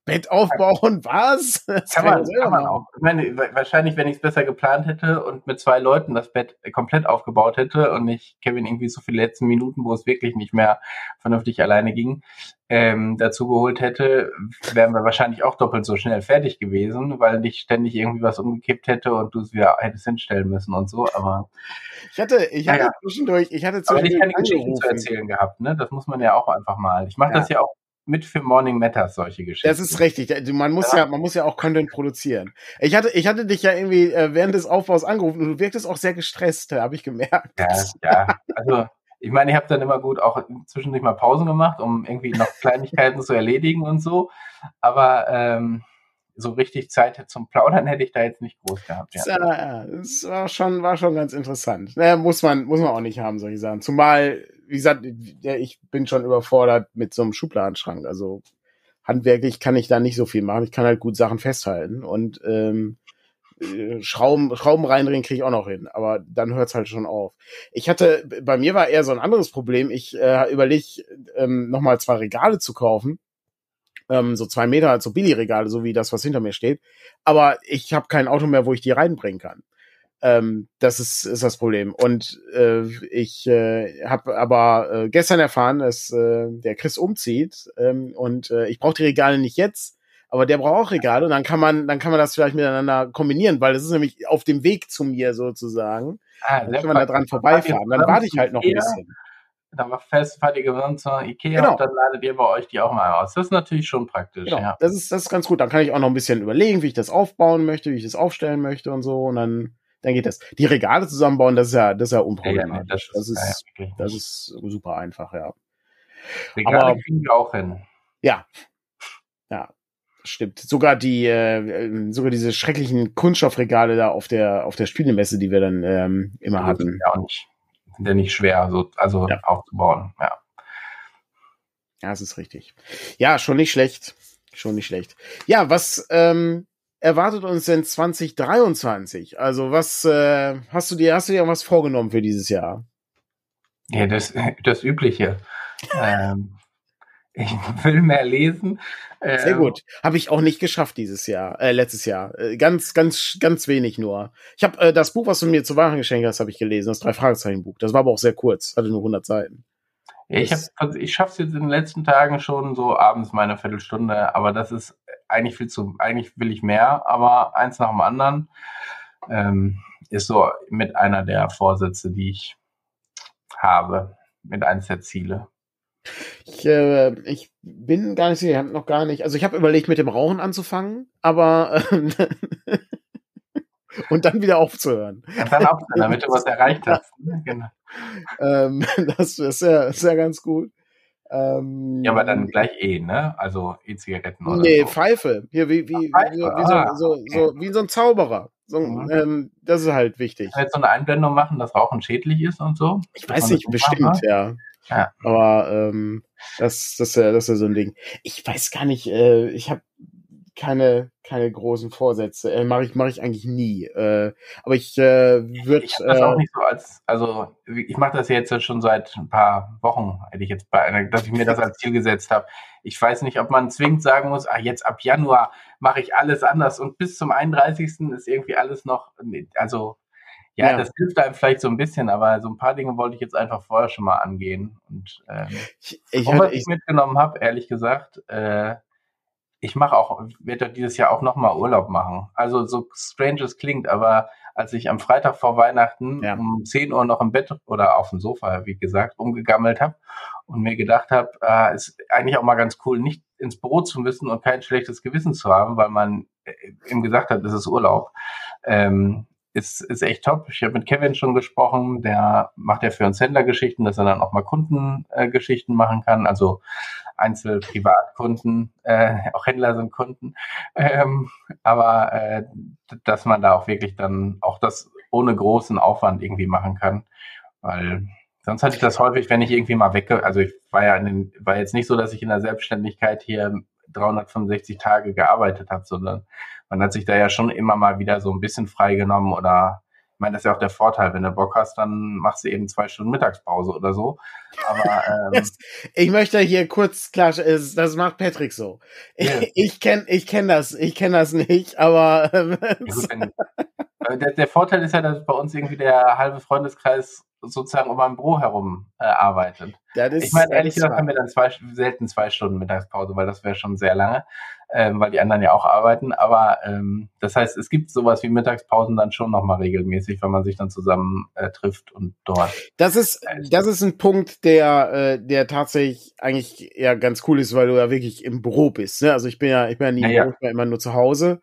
Speaker 2: Bett aufbauen, (laughs) was?
Speaker 1: Das kann, man, kann man auch. Ich meine, wahrscheinlich, wenn ich es besser geplant hätte und mit zwei Leuten das Bett komplett aufgebaut hätte und nicht Kevin irgendwie so viele letzten Minuten, wo es wirklich nicht mehr vernünftig alleine ging, ähm, dazu geholt hätte, wären wir wahrscheinlich auch doppelt so schnell fertig gewesen, weil nicht ständig irgendwie was umgekippt hätte und du es wieder hättest hinstellen müssen und so. Aber
Speaker 2: ich hatte, ich hatte ja, zwischendurch, ich hatte zwischendurch
Speaker 1: aber ich keine Geschichten zu erzählen gehabt, ne? Das muss man ja auch einfach mal. Ich mache ja. das ja auch mit für Morning Matters solche Geschichten.
Speaker 2: Das ist richtig. Man muss ja, ja man muss ja auch Content produzieren. Ich hatte, ich hatte dich ja irgendwie äh, während des Aufbaus angerufen und du wirktest auch sehr gestresst, habe ich gemerkt.
Speaker 1: Ja, ja. Also ich meine, ich habe dann immer gut auch zwischendurch mal Pausen gemacht, um irgendwie noch Kleinigkeiten zu erledigen und so. Aber ähm, so richtig Zeit zum Plaudern hätte ich da jetzt nicht groß gehabt.
Speaker 2: Ja, ja das war schon, war schon ganz interessant. Naja, muss man, muss man auch nicht haben, solche Sachen. Zumal wie gesagt, ich bin schon überfordert mit so einem Schubladenschrank. Also handwerklich kann ich da nicht so viel machen. Ich kann halt gut Sachen festhalten und ähm, äh, Schrauben, Schrauben reindrehen kriege ich auch noch hin, aber dann hört es halt schon auf. Ich hatte, bei mir war eher so ein anderes Problem. Ich äh, überlege, ähm, nochmal zwei Regale zu kaufen. Ähm, so zwei Meter, so Billigregale, so wie das, was hinter mir steht. Aber ich habe kein Auto mehr, wo ich die reinbringen kann. Ähm, das ist, ist das Problem. Und äh, ich äh, habe aber äh, gestern erfahren, dass äh, der Chris umzieht ähm, und äh, ich brauche die Regale nicht jetzt, aber der braucht auch Regale und dann kann man, dann kann man das vielleicht miteinander kombinieren, weil das ist nämlich auf dem Weg zu mir sozusagen. Ah, dann kann man da dran vorbeifahren. Dann warte ich halt noch ein bisschen.
Speaker 1: Dann war fest, fahrt ihr gewonnen zur Ikea genau. und dann ladet ihr bei euch die auch mal aus. Das ist natürlich schon praktisch. Genau. Ja.
Speaker 2: Das ist, das ist ganz gut. Dann kann ich auch noch ein bisschen überlegen, wie ich das aufbauen möchte, wie ich das aufstellen möchte und so. Und dann dann geht das. Die Regale zusammenbauen, das ist ja, das ist ja unproblematisch. Ja, das, das, ist, ja, das ist super einfach, ja.
Speaker 1: Regale Aber, kriegen wir auch hin.
Speaker 2: Ja. Ja, stimmt. Sogar die, äh, sogar diese schrecklichen Kunststoffregale da auf der, auf der Spielemesse, die wir dann ähm, immer hatten. Sind
Speaker 1: ja auch nicht, sind ja nicht schwer, so, also ja. aufzubauen, ja.
Speaker 2: Ja, das ist richtig. Ja, schon nicht schlecht. Schon nicht schlecht. Ja, was, ähm, erwartet uns denn 2023? Also was äh, hast du dir hast du dir was vorgenommen für dieses Jahr?
Speaker 1: Ja, das das übliche. ähm, ich will mehr lesen.
Speaker 2: Ähm, Sehr gut. Habe ich auch nicht geschafft dieses Jahr, äh, letztes Jahr. Äh, ganz, ganz, ganz wenig nur. Ich habe äh, das Buch, was du mir zu Weihnachten geschenkt hast, habe ich gelesen. Das drei Fragezeichen Buch. Das war aber auch sehr kurz. Hatte nur 100 Seiten.
Speaker 1: Ja, ich, hab, also ich schaffe es jetzt in den letzten Tagen schon so abends meine Viertelstunde, aber das ist eigentlich viel zu, eigentlich will ich mehr, aber eins nach dem anderen ähm, ist so mit einer der Vorsätze, die ich habe, mit eins der Ziele.
Speaker 2: Ich, äh, ich bin gar nicht sicher, ich habe noch gar nicht, also ich habe überlegt, mit dem Rauchen anzufangen, aber äh, (laughs) und dann wieder aufzuhören.
Speaker 1: Ja, dann aufzuhören, damit du was erreicht hast. (laughs) Ne? Genau.
Speaker 2: ähm, das ist ja, ist ja ganz gut. Ähm,
Speaker 1: ja, aber dann gleich E, ne? Also E-Zigaretten
Speaker 2: oder Nee, so. Pfeife. Hier, wie, wie, Pfeife. wie, wie, ah, so, okay. so, wie so ein Zauberer. So, mhm. ähm, das ist halt wichtig.
Speaker 1: Jetzt so eine Einblendung machen, dass Rauchen schädlich ist und so?
Speaker 2: Ich weiß nicht, bestimmt, ja. ja. Aber ähm, das, das, ist ja, das ist ja so ein Ding. Ich weiß gar nicht, äh, ich habe keine keine großen Vorsätze. Äh, mache ich mache ich eigentlich nie. Äh, aber ich äh, würde. Ich
Speaker 1: das auch äh, nicht so als also ich mache das jetzt schon seit ein paar Wochen, hätte ich jetzt bei einer, dass ich mir das als Ziel gesetzt habe. Ich weiß nicht, ob man zwingend sagen muss, ah jetzt ab Januar mache ich alles anders und bis zum 31. ist irgendwie alles noch also ja, ja, das hilft einem vielleicht so ein bisschen, aber so ein paar Dinge wollte ich jetzt einfach vorher schon mal angehen. Und ähm, ich, ich, was ich, ich mitgenommen habe, ehrlich gesagt, äh, ich mache auch, werde dieses Jahr auch nochmal Urlaub machen. Also so strange es klingt, aber als ich am Freitag vor Weihnachten ja. um 10 Uhr noch im Bett oder auf dem Sofa, wie gesagt, umgegammelt habe und mir gedacht habe, äh, ist eigentlich auch mal ganz cool, nicht ins Büro zu müssen und kein schlechtes Gewissen zu haben, weil man äh, ihm gesagt hat, es ist Urlaub. Ähm, ist, ist echt top. Ich habe mit Kevin schon gesprochen, der macht ja für uns Händlergeschichten, dass er dann auch mal Kundengeschichten äh, machen kann. Also Einzelprivatkunden, äh, (laughs) auch Händler sind Kunden, ähm, aber äh, dass man da auch wirklich dann auch das ohne großen Aufwand irgendwie machen kann, weil sonst hatte ich das häufig, wenn ich irgendwie mal wecke, also ich war ja in den, war jetzt nicht so, dass ich in der Selbstständigkeit hier 365 Tage gearbeitet habe, sondern man hat sich da ja schon immer mal wieder so ein bisschen freigenommen oder ich meine, das ist ja auch der Vorteil, wenn du Bock hast, dann machst du eben zwei Stunden Mittagspause oder so. Aber (laughs) ähm,
Speaker 2: ich möchte hier kurz klar, das macht Patrick so. (laughs) Ich, ich kenne ich kenn das, ich kenne das nicht, aber ähm, ja, gut, (laughs)
Speaker 1: wenn, äh, der, der Vorteil ist ja, dass bei uns irgendwie der halbe Freundeskreis sozusagen um ein Büro herum äh, arbeitet. Ist, ich meine, ehrlich gesagt haben wir dann zwei, selten zwei Stunden Mittagspause, weil das wäre schon sehr lange, ähm, weil die anderen ja auch arbeiten. Aber ähm, das heißt, es gibt sowas wie Mittagspausen dann schon nochmal regelmäßig, wenn man sich dann zusammen äh, trifft und dort.
Speaker 2: Das ist, äh, das ist ein Punkt, der, äh, der tatsächlich eigentlich ja ganz cool ist, weil du ja wirklich im Büro bist. Ne? Also ich bin ja, ich bin ja nie ja, ja. immer nur zu Hause.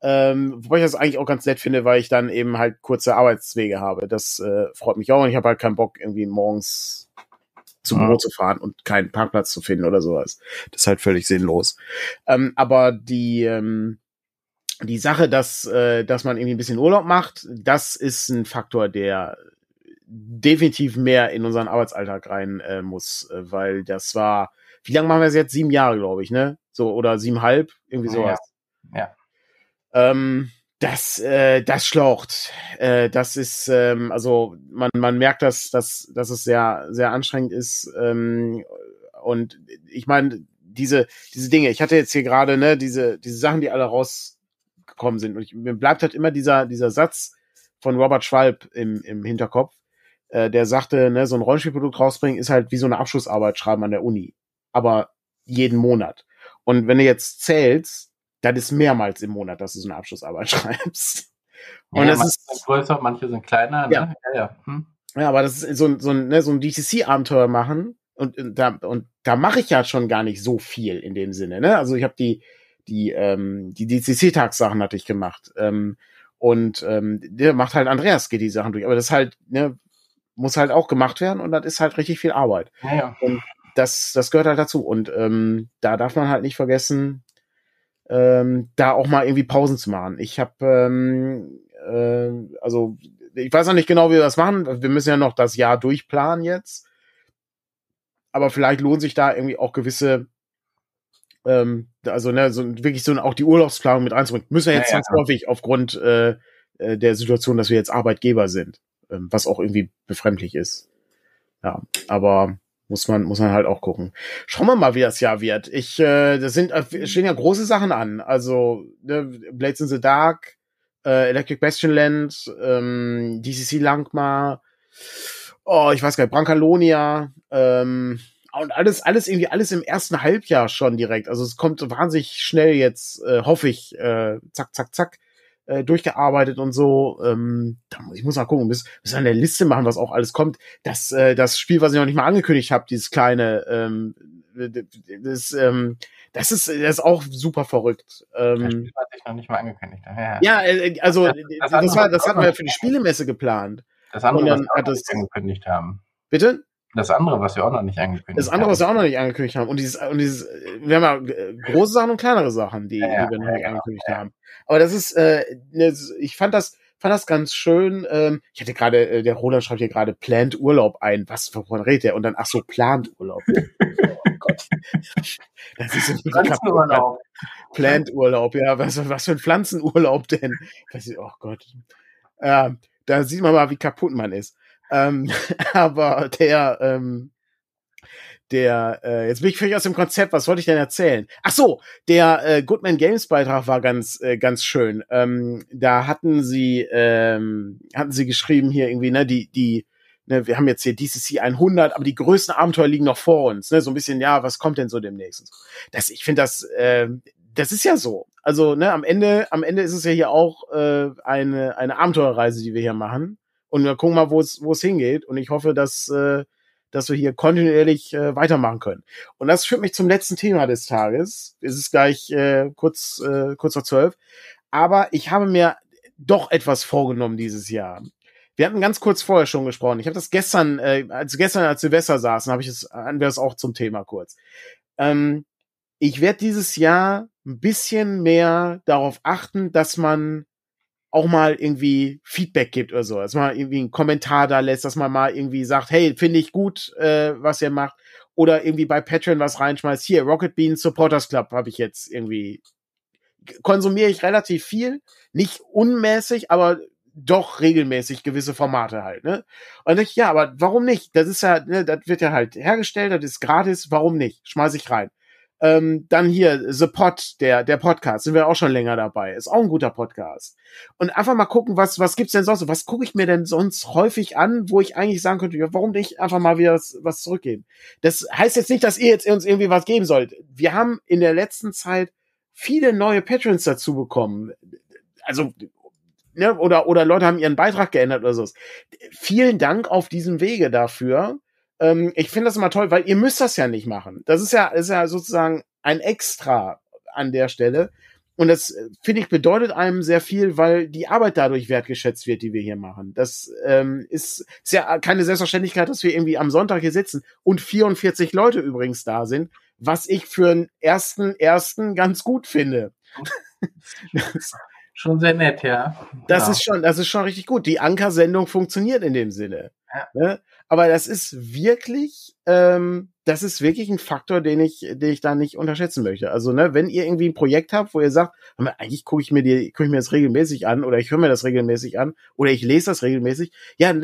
Speaker 2: Ähm, wobei ich das eigentlich auch ganz nett finde, weil ich dann eben halt kurze Arbeitswege habe. Das äh, freut mich auch und ich habe halt keinen Bock, irgendwie morgens zum Büro zu fahren und keinen Parkplatz zu finden oder sowas. Das ist halt völlig sinnlos. Ähm, aber die, ähm, die Sache, dass, äh, dass man irgendwie ein bisschen Urlaub macht, das ist ein Faktor, der definitiv mehr in unseren Arbeitsalltag rein äh, muss, äh, weil das war, wie lange machen wir es jetzt? Sieben Jahre, glaube ich, ne? So, oder siebenhalb, irgendwie sowas. Ähm, das, äh, das schlaucht. Äh, das ist, ähm, also man, man merkt, dass, dass, dass es sehr, sehr anstrengend ist. Ähm, und ich meine, diese, diese Dinge, ich hatte jetzt hier gerade, ne, diese, diese Sachen, die alle rausgekommen sind. Und ich, mir bleibt halt immer dieser, dieser Satz von Robert Schwalb im, im Hinterkopf, äh, der sagte, ne, so ein Rollenspielprodukt rausbringen ist halt wie so eine Abschlussarbeit schreiben an der Uni. Aber jeden Monat. Und wenn du jetzt zählst, das ist mehrmals im Monat, dass du so eine Abschlussarbeit (laughs) schreibst.
Speaker 1: Und ja, das manche ist, sind größer, manche sind kleiner. Ne?
Speaker 2: Ja, ja. Ja, hm. ja, aber das ist so, ein so ein, ne, so ein DCC-Abenteuer machen und, und da, und da mache ich ja schon gar nicht so viel in dem Sinne. Ne? Also ich habe die, die, ähm, die DCC-Tagssachen hatte ich gemacht. Ähm, und ähm, der macht halt Andreas geht die Sachen durch. Aber das halt, ne, muss halt auch gemacht werden und das ist halt richtig viel Arbeit.
Speaker 1: Ja, ja.
Speaker 2: Und das, das gehört halt dazu. Und ähm, da darf man halt nicht vergessen, ähm, da auch mal irgendwie Pausen zu machen. Ich habe, ähm, äh, also ich weiß noch nicht genau, wie wir das machen. Wir müssen ja noch das Jahr durchplanen jetzt. Aber vielleicht lohnt sich da irgendwie auch gewisse, ähm, also ne, so wirklich so auch die Urlaubsplanung mit einzubringen. Müssen wir jetzt ja, ja. häufig aufgrund äh, äh, der Situation, dass wir jetzt Arbeitgeber sind, ähm, was auch irgendwie befremdlich ist. Ja, aber muss man, muss man halt auch gucken. Schauen wir mal, wie das Jahr wird. Ich, äh, das sind, äh, stehen ja große Sachen an. Also, ne, Blades in the Dark, äh, Electric Bastion Land, ähm, DCC Langmar, oh, ich weiß gar nicht, Brancalonia, ähm, und alles, alles irgendwie, alles im ersten Halbjahr schon direkt. Also es kommt wahnsinnig schnell jetzt, äh, hoffe ich, äh, zack, zack, zack äh, durchgearbeitet und so. Ähm, ich muss mal gucken, bis, bis an der Liste machen, was auch alles kommt. Das, äh, das Spiel, was ich noch nicht mal angekündigt habe, dieses kleine, ähm, das, ähm, das ist, das ist auch super verrückt. Ähm, das Spiel,
Speaker 1: was ich noch nicht mal angekündigt habe. Ja,
Speaker 2: ja äh, also das, das, das, war, das hatten wir ja für die Spielemesse geplant.
Speaker 1: Das andere, was wir auch nicht angekündigt haben.
Speaker 2: Bitte?
Speaker 1: Das andere, was wir auch noch nicht angekündigt haben.
Speaker 2: Das andere, haben. was wir auch noch nicht angekündigt haben. Und dieses, und dieses, wir haben ja äh, große Sachen und kleinere Sachen, die, ja, die wir noch nicht ja, angekündigt ja. haben. Aber das ist, äh, ich fand das, fand das ganz schön. Ähm, ich hatte gerade, äh, der Roland schreibt hier gerade Planned Urlaub ein. Was, wovon redet er? Und dann, ach so, Planned Urlaub. (laughs) oh Gott. Das ist ein Pflanzenurlaub. Planned Urlaub, ja. Was, was für ein Pflanzenurlaub denn? oh Gott. Äh, da sieht man mal, wie kaputt man ist. Ähm, (laughs) aber der, ähm, der, äh, jetzt bin ich völlig aus dem Konzept, was wollte ich denn erzählen? Ach so, der äh, Goodman Games Beitrag war ganz, äh, ganz schön. Ähm, da hatten sie, ähm, hatten sie geschrieben hier irgendwie, ne, die, die, ne, wir haben jetzt hier DCC 100, aber die größten Abenteuer liegen noch vor uns, ne, so ein bisschen, ja, was kommt denn so demnächst? Das, ich finde das, äh, das ist ja so. Also, ne, am Ende, am Ende ist es ja hier auch äh, eine, eine Abenteuerreise, die wir hier machen. Und wir gucken mal, wo es wo es hingeht. Und ich hoffe, dass, äh, dass wir hier kontinuierlich äh, weitermachen können. Und das führt mich zum letzten Thema des Tages. Es ist gleich äh, kurz, äh, kurz vor zwölf. Aber ich habe mir doch etwas vorgenommen dieses Jahr. Wir hatten ganz kurz vorher schon gesprochen. Ich habe das gestern, äh, als gestern als Silvester saßen, habe ich es, hatten wir es auch zum Thema kurz. Ähm, ich werde dieses Jahr ein bisschen mehr darauf achten, dass man auch mal irgendwie Feedback gibt oder so, dass man irgendwie einen Kommentar da lässt, dass man mal irgendwie sagt, hey, finde ich gut, äh, was ihr macht, oder irgendwie bei Patreon was reinschmeißt. Hier, Rocket Beans Supporters Club habe ich jetzt irgendwie konsumiere ich relativ viel, nicht unmäßig, aber doch regelmäßig gewisse Formate halt, ne? Und ich, ja, aber warum nicht? Das ist ja, ne, das wird ja halt hergestellt, das ist gratis, warum nicht? Schmeiß ich rein. Ähm, dann hier The Pod, der, der Podcast, sind wir auch schon länger dabei. Ist auch ein guter Podcast. Und einfach mal gucken, was, was gibt's denn sonst? Was gucke ich mir denn sonst häufig an, wo ich eigentlich sagen könnte, ja, warum nicht einfach mal wieder was, was zurückgeben? Das heißt jetzt nicht, dass ihr jetzt uns irgendwie was geben sollt. Wir haben in der letzten Zeit viele neue Patrons dazu bekommen. Also, ne, oder, oder Leute haben ihren Beitrag geändert oder so. Vielen Dank auf diesem Wege dafür. Ähm, ich finde das immer toll, weil ihr müsst das ja nicht machen. Das ist ja, ist ja sozusagen ein Extra an der Stelle. Und das, äh, finde ich, bedeutet einem sehr viel, weil die Arbeit dadurch wertgeschätzt wird, die wir hier machen. Das ähm, ist, ist ja keine Selbstverständlichkeit, dass wir irgendwie am Sonntag hier sitzen und 44 Leute übrigens da sind, was ich für einen ersten, ersten ganz gut finde. (laughs)
Speaker 1: schon sehr nett, ja.
Speaker 2: Das ja. ist schon, das ist schon richtig gut. Die Anker-Sendung funktioniert in dem Sinne. Ja. Ne? Aber das ist wirklich, ähm, das ist wirklich ein Faktor, den ich, den ich da nicht unterschätzen möchte. Also, ne, wenn ihr irgendwie ein Projekt habt, wo ihr sagt, eigentlich gucke ich mir die, gucke ich mir das regelmäßig an oder ich höre mir das regelmäßig an oder ich lese das regelmäßig, ja,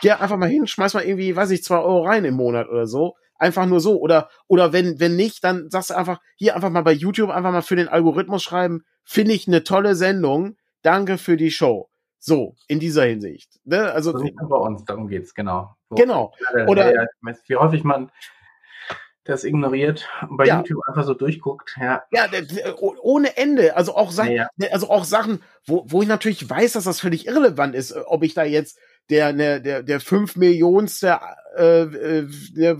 Speaker 2: geh einfach mal hin, schmeiß mal irgendwie, weiß ich, zwei Euro rein im Monat oder so. Einfach nur so. Oder, oder wenn, wenn nicht, dann sagst du einfach, hier einfach mal bei YouTube einfach mal für den Algorithmus schreiben, finde ich eine tolle Sendung, danke für die Show. So, in dieser Hinsicht. Ne? Also,
Speaker 1: also bei uns, darum geht's, genau.
Speaker 2: So, genau.
Speaker 1: Oder ja, wie häufig man das ignoriert und bei ja. YouTube einfach so durchguckt, ja.
Speaker 2: Ja, ohne Ende. Also auch Sachen, ja, ja. also auch Sachen, wo, wo ich natürlich weiß, dass das völlig irrelevant ist, ob ich da jetzt der, der, der, der fünf Millionste äh, äh,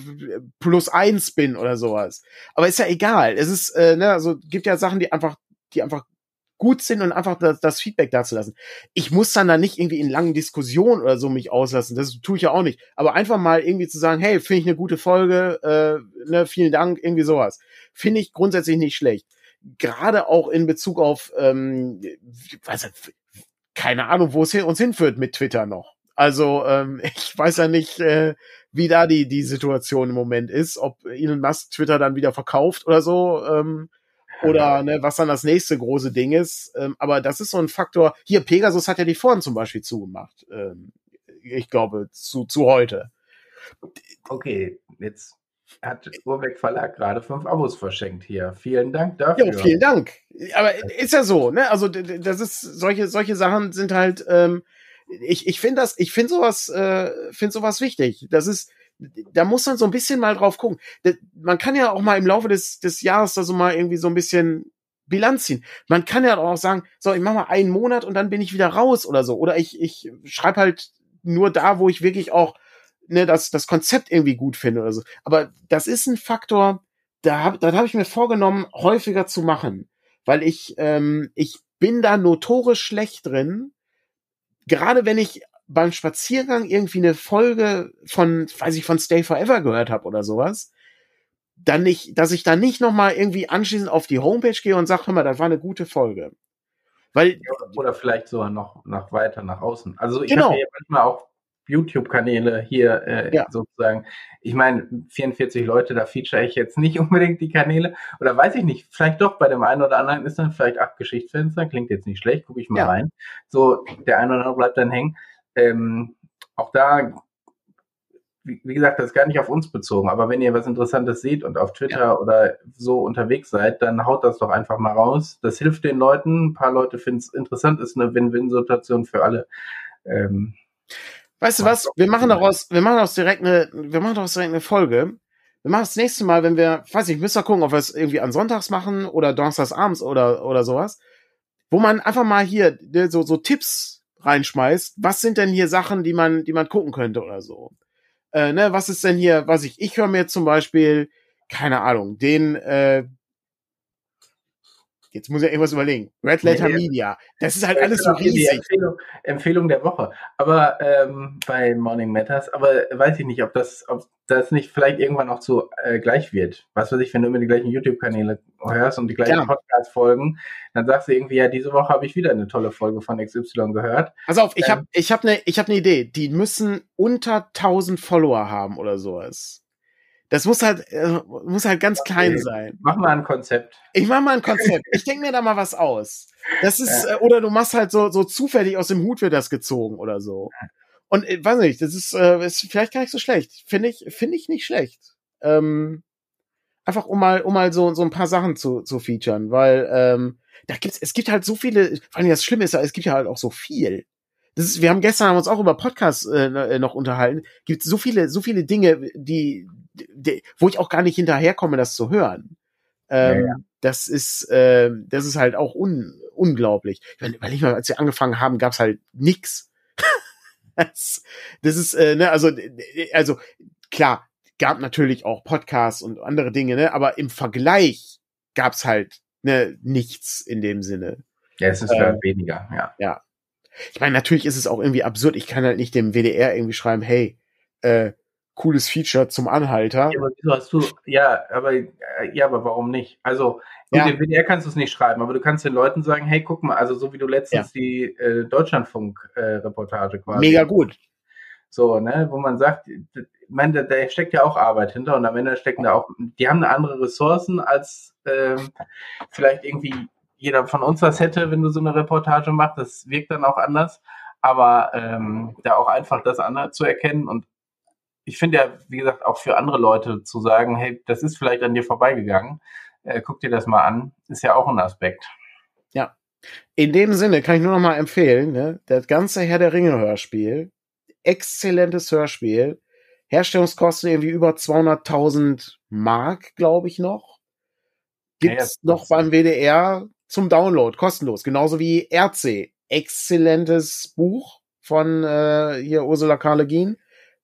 Speaker 2: plus eins bin oder sowas. Aber ist ja egal. Es ist, äh, ne, also gibt ja Sachen, die einfach, die einfach gut sind und einfach das, das Feedback dazulassen. Ich muss dann da nicht irgendwie in langen Diskussionen oder so mich auslassen. Das tue ich ja auch nicht. Aber einfach mal irgendwie zu sagen, hey, finde ich eine gute Folge, äh, ne, vielen Dank, irgendwie sowas. Finde ich grundsätzlich nicht schlecht. Gerade auch in Bezug auf, ähm, weiß keine Ahnung, wo es uns hinführt mit Twitter noch. Also ähm, (laughs) ich weiß ja nicht, äh, wie da die die Situation im Moment ist, ob Elon Musk Twitter dann wieder verkauft oder so. Ähm, oder ne, was dann das nächste große Ding ist. Ähm, aber das ist so ein Faktor. Hier, Pegasus hat ja die Foren zum Beispiel zugemacht. Ähm, ich glaube, zu, zu heute.
Speaker 1: Okay, jetzt hat Urbeck Verlag gerade fünf Abos verschenkt hier. Vielen Dank dafür.
Speaker 2: Ja, vielen Dank. Aber ist ja so, ne? Also das ist solche solche Sachen sind halt. Ähm, ich ich finde das, ich finde sowas, äh, finde sowas wichtig. Das ist da muss man so ein bisschen mal drauf gucken. Man kann ja auch mal im Laufe des, des Jahres da so mal irgendwie so ein bisschen Bilanz ziehen. Man kann ja auch sagen, so, ich mache mal einen Monat und dann bin ich wieder raus oder so. Oder ich, ich schreibe halt nur da, wo ich wirklich auch ne, das, das Konzept irgendwie gut finde oder so. Aber das ist ein Faktor, da habe da hab ich mir vorgenommen, häufiger zu machen. Weil ich, ähm, ich bin da notorisch schlecht drin. Gerade wenn ich beim Spaziergang irgendwie eine Folge von, weiß ich, von Stay Forever gehört habe oder sowas, dann nicht, dass ich dann nicht nochmal irgendwie anschließend auf die Homepage gehe und sage, hör mal, das war eine gute Folge. Weil,
Speaker 1: oder vielleicht sogar noch, noch weiter nach außen. Also ich genau. habe ja manchmal auch YouTube-Kanäle hier äh, ja. sozusagen. Ich meine, 44 Leute, da feature ich jetzt nicht (laughs) unbedingt die Kanäle. Oder weiß ich nicht, vielleicht doch bei dem einen oder anderen ist dann vielleicht acht Geschichtsfenster, klingt jetzt nicht schlecht, gucke ich mal ja. rein. So, der eine oder andere bleibt dann hängen. Ähm, auch da, wie, wie, gesagt, das ist gar nicht auf uns bezogen, aber wenn ihr was Interessantes seht und auf Twitter ja. oder so unterwegs seid, dann haut das doch einfach mal raus. Das hilft den Leuten. Ein paar Leute finden es interessant, ist eine Win-Win-Situation für alle. Ähm,
Speaker 2: weißt du was? Wir machen daraus, wir machen daraus direkt eine, wir machen daraus direkt eine Folge. Wir machen das nächste Mal, wenn wir, weiß ich, müssen wir gucken, ob wir es irgendwie an Sonntags machen oder Donnerstags abends oder, oder sowas, wo man einfach mal hier ne, so, so Tipps reinschmeißt, was sind denn hier Sachen, die man, die man gucken könnte oder so? Äh, ne, was ist denn hier, was ich, ich höre mir zum Beispiel, keine Ahnung, den, äh, Jetzt muss ich irgendwas überlegen. Red Letter nee, Media. Das ist halt alles so riesig.
Speaker 1: Empfehlung, Empfehlung, der Woche. Aber ähm, bei Morning Matters, aber weiß ich nicht, ob das, ob das nicht vielleicht irgendwann auch so äh, gleich wird. Was weiß ich, wenn du immer die gleichen YouTube-Kanäle hörst und die gleichen ja. Podcast-Folgen, dann sagst du irgendwie, ja, diese Woche habe ich wieder eine tolle Folge von XY gehört.
Speaker 2: Pass auf, ich ähm, habe ich hab eine hab ne Idee. Die müssen unter 1000 Follower haben oder sowas. Das muss halt, äh, muss halt ganz okay. klein sein.
Speaker 1: Mach mal ein Konzept.
Speaker 2: Ich mach mal ein Konzept. Ich denke mir da mal was aus. Das ist, ja. äh, oder du machst halt so, so zufällig aus dem Hut wird das gezogen oder so. Und äh, weiß nicht, das ist, ist vielleicht gar nicht so schlecht. Finde ich, finde ich nicht schlecht. Ähm, einfach um mal, um mal so, so ein paar Sachen zu, zu featuren, weil ähm, da gibt's, es gibt halt so viele, vor allem das Schlimme ist, es gibt ja halt auch so viel. Das ist, wir haben gestern haben uns auch über Podcasts äh, noch unterhalten. Gibt so viele, so viele Dinge, die, wo ich auch gar nicht hinterherkomme, das zu hören. Ähm, ja, ja. Das ist, äh, das ist halt auch un, unglaublich. Weil ich mal, als wir angefangen haben, gab's halt nix. (laughs) das, das ist, äh, ne, also, also klar, gab natürlich auch Podcasts und andere Dinge, ne, aber im Vergleich gab's halt ne, nichts in dem Sinne.
Speaker 1: Ja, es ist ähm, weniger, ja.
Speaker 2: Ja. Ich meine, natürlich ist es auch irgendwie absurd. Ich kann halt nicht dem WDR irgendwie schreiben, hey, äh, cooles Feature zum Anhalter.
Speaker 1: Ja, aber wieso hast du, ja, aber, äh, ja, aber warum nicht? Also, ja. dem WDR kannst du es nicht schreiben, aber du kannst den Leuten sagen, hey, guck mal, also so wie du letztens ja. die äh, Deutschlandfunk-Reportage äh, quasi.
Speaker 2: Mega gut.
Speaker 1: So, ne, wo man sagt, meine, da, da steckt ja auch Arbeit hinter und am Ende stecken da auch, die haben eine andere Ressourcen als ähm, vielleicht irgendwie jeder von uns das hätte, wenn du so eine Reportage machst. Das wirkt dann auch anders. Aber ähm, da auch einfach das andere zu erkennen und ich finde ja, wie gesagt, auch für andere Leute zu sagen, hey, das ist vielleicht an dir vorbeigegangen, äh, guck dir das mal an, ist ja auch ein Aspekt.
Speaker 2: Ja. In dem Sinne kann ich nur noch mal empfehlen, ne, das ganze Herr der Ringe Hörspiel, exzellentes Hörspiel, Herstellungskosten irgendwie über 200.000 Mark, glaube ich noch. Gibt's ja, noch beim WDR zum Download, kostenlos. Genauso wie RC. Exzellentes Buch von äh, hier Ursula K.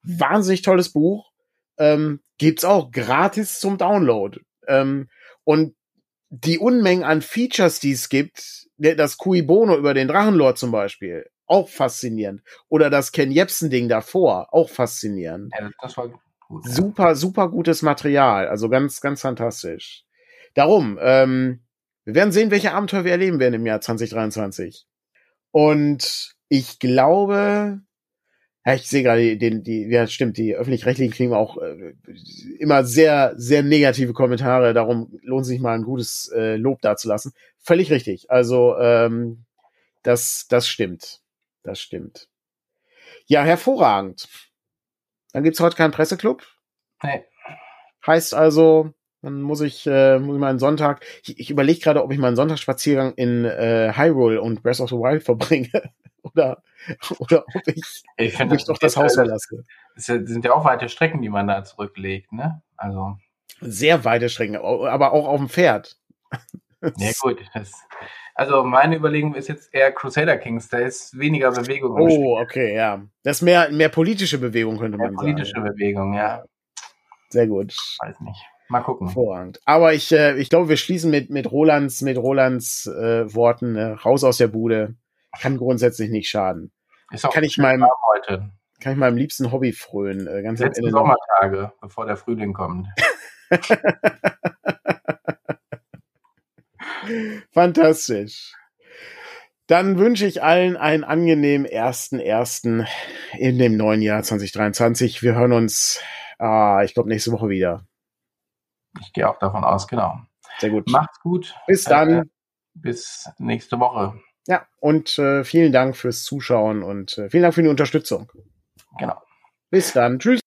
Speaker 2: Wahnsinnig tolles Buch. Ähm, gibt's auch gratis zum Download. Ähm, und die Unmengen an Features, die es gibt, das Cui Bono über den Drachenlord zum Beispiel, auch faszinierend. Oder das Ken Jebsen-Ding davor, auch faszinierend. Ja, das war gut. Super, super gutes Material. Also ganz, ganz fantastisch. Darum, ähm, wir werden sehen, welche Abenteuer wir erleben werden im Jahr 2023. Und ich glaube, ja, ich sehe gerade den, die, ja, stimmt, die öffentlich-rechtlichen kriegen auch äh, immer sehr, sehr negative Kommentare. Darum lohnt sich mal ein gutes äh, Lob dazulassen. Völlig richtig. Also, ähm, das, das stimmt. Das stimmt. Ja, hervorragend. Dann gibt's heute keinen Presseclub.
Speaker 1: Nee.
Speaker 2: Heißt also, dann muss ich, äh, muss ich mal einen Sonntag. Ich, ich überlege gerade, ob ich mal einen Sonntagsspaziergang in äh, Hyrule und Breath of the Wild (laughs) verbringe oder, oder ob ich,
Speaker 1: ich, ob ich doch das Haus verlasse. Das sind ja auch weite Strecken, die man da zurücklegt, ne? Also.
Speaker 2: Sehr weite Strecken, aber auch auf dem Pferd. (laughs)
Speaker 1: Ja, gut. Das, also meine Überlegung ist jetzt eher Crusader Kings, da ist weniger Bewegung.
Speaker 2: Oh, okay, ja. Das ist mehr, mehr politische Bewegung, könnte man
Speaker 1: mehr sagen. Politische Bewegung, ja.
Speaker 2: Sehr gut.
Speaker 1: Weiß nicht. Mal gucken.
Speaker 2: Vorrangig. Aber ich, äh, ich glaube, wir schließen mit, mit Rolands, mit Rolands äh, Worten äh, raus aus der Bude kann grundsätzlich nicht schaden.
Speaker 1: Ist auch kann ich meinem heute.
Speaker 2: Kann ich meinem liebsten Hobby frönen. Äh, ganz
Speaker 1: Letzten Sommertage, bevor der Frühling kommt. (laughs)
Speaker 2: Fantastisch. Dann wünsche ich allen einen angenehmen ersten ersten in dem neuen Jahr 2023. Wir hören uns, ah, ich glaube, nächste Woche wieder.
Speaker 1: Ich gehe auch davon aus, genau.
Speaker 2: Sehr gut.
Speaker 1: Macht's gut.
Speaker 2: Bis dann. Äh,
Speaker 1: bis nächste Woche.
Speaker 2: Ja, und äh, vielen Dank fürs Zuschauen und äh, vielen Dank für die Unterstützung.
Speaker 1: Genau.
Speaker 2: Bis dann. Tschüss.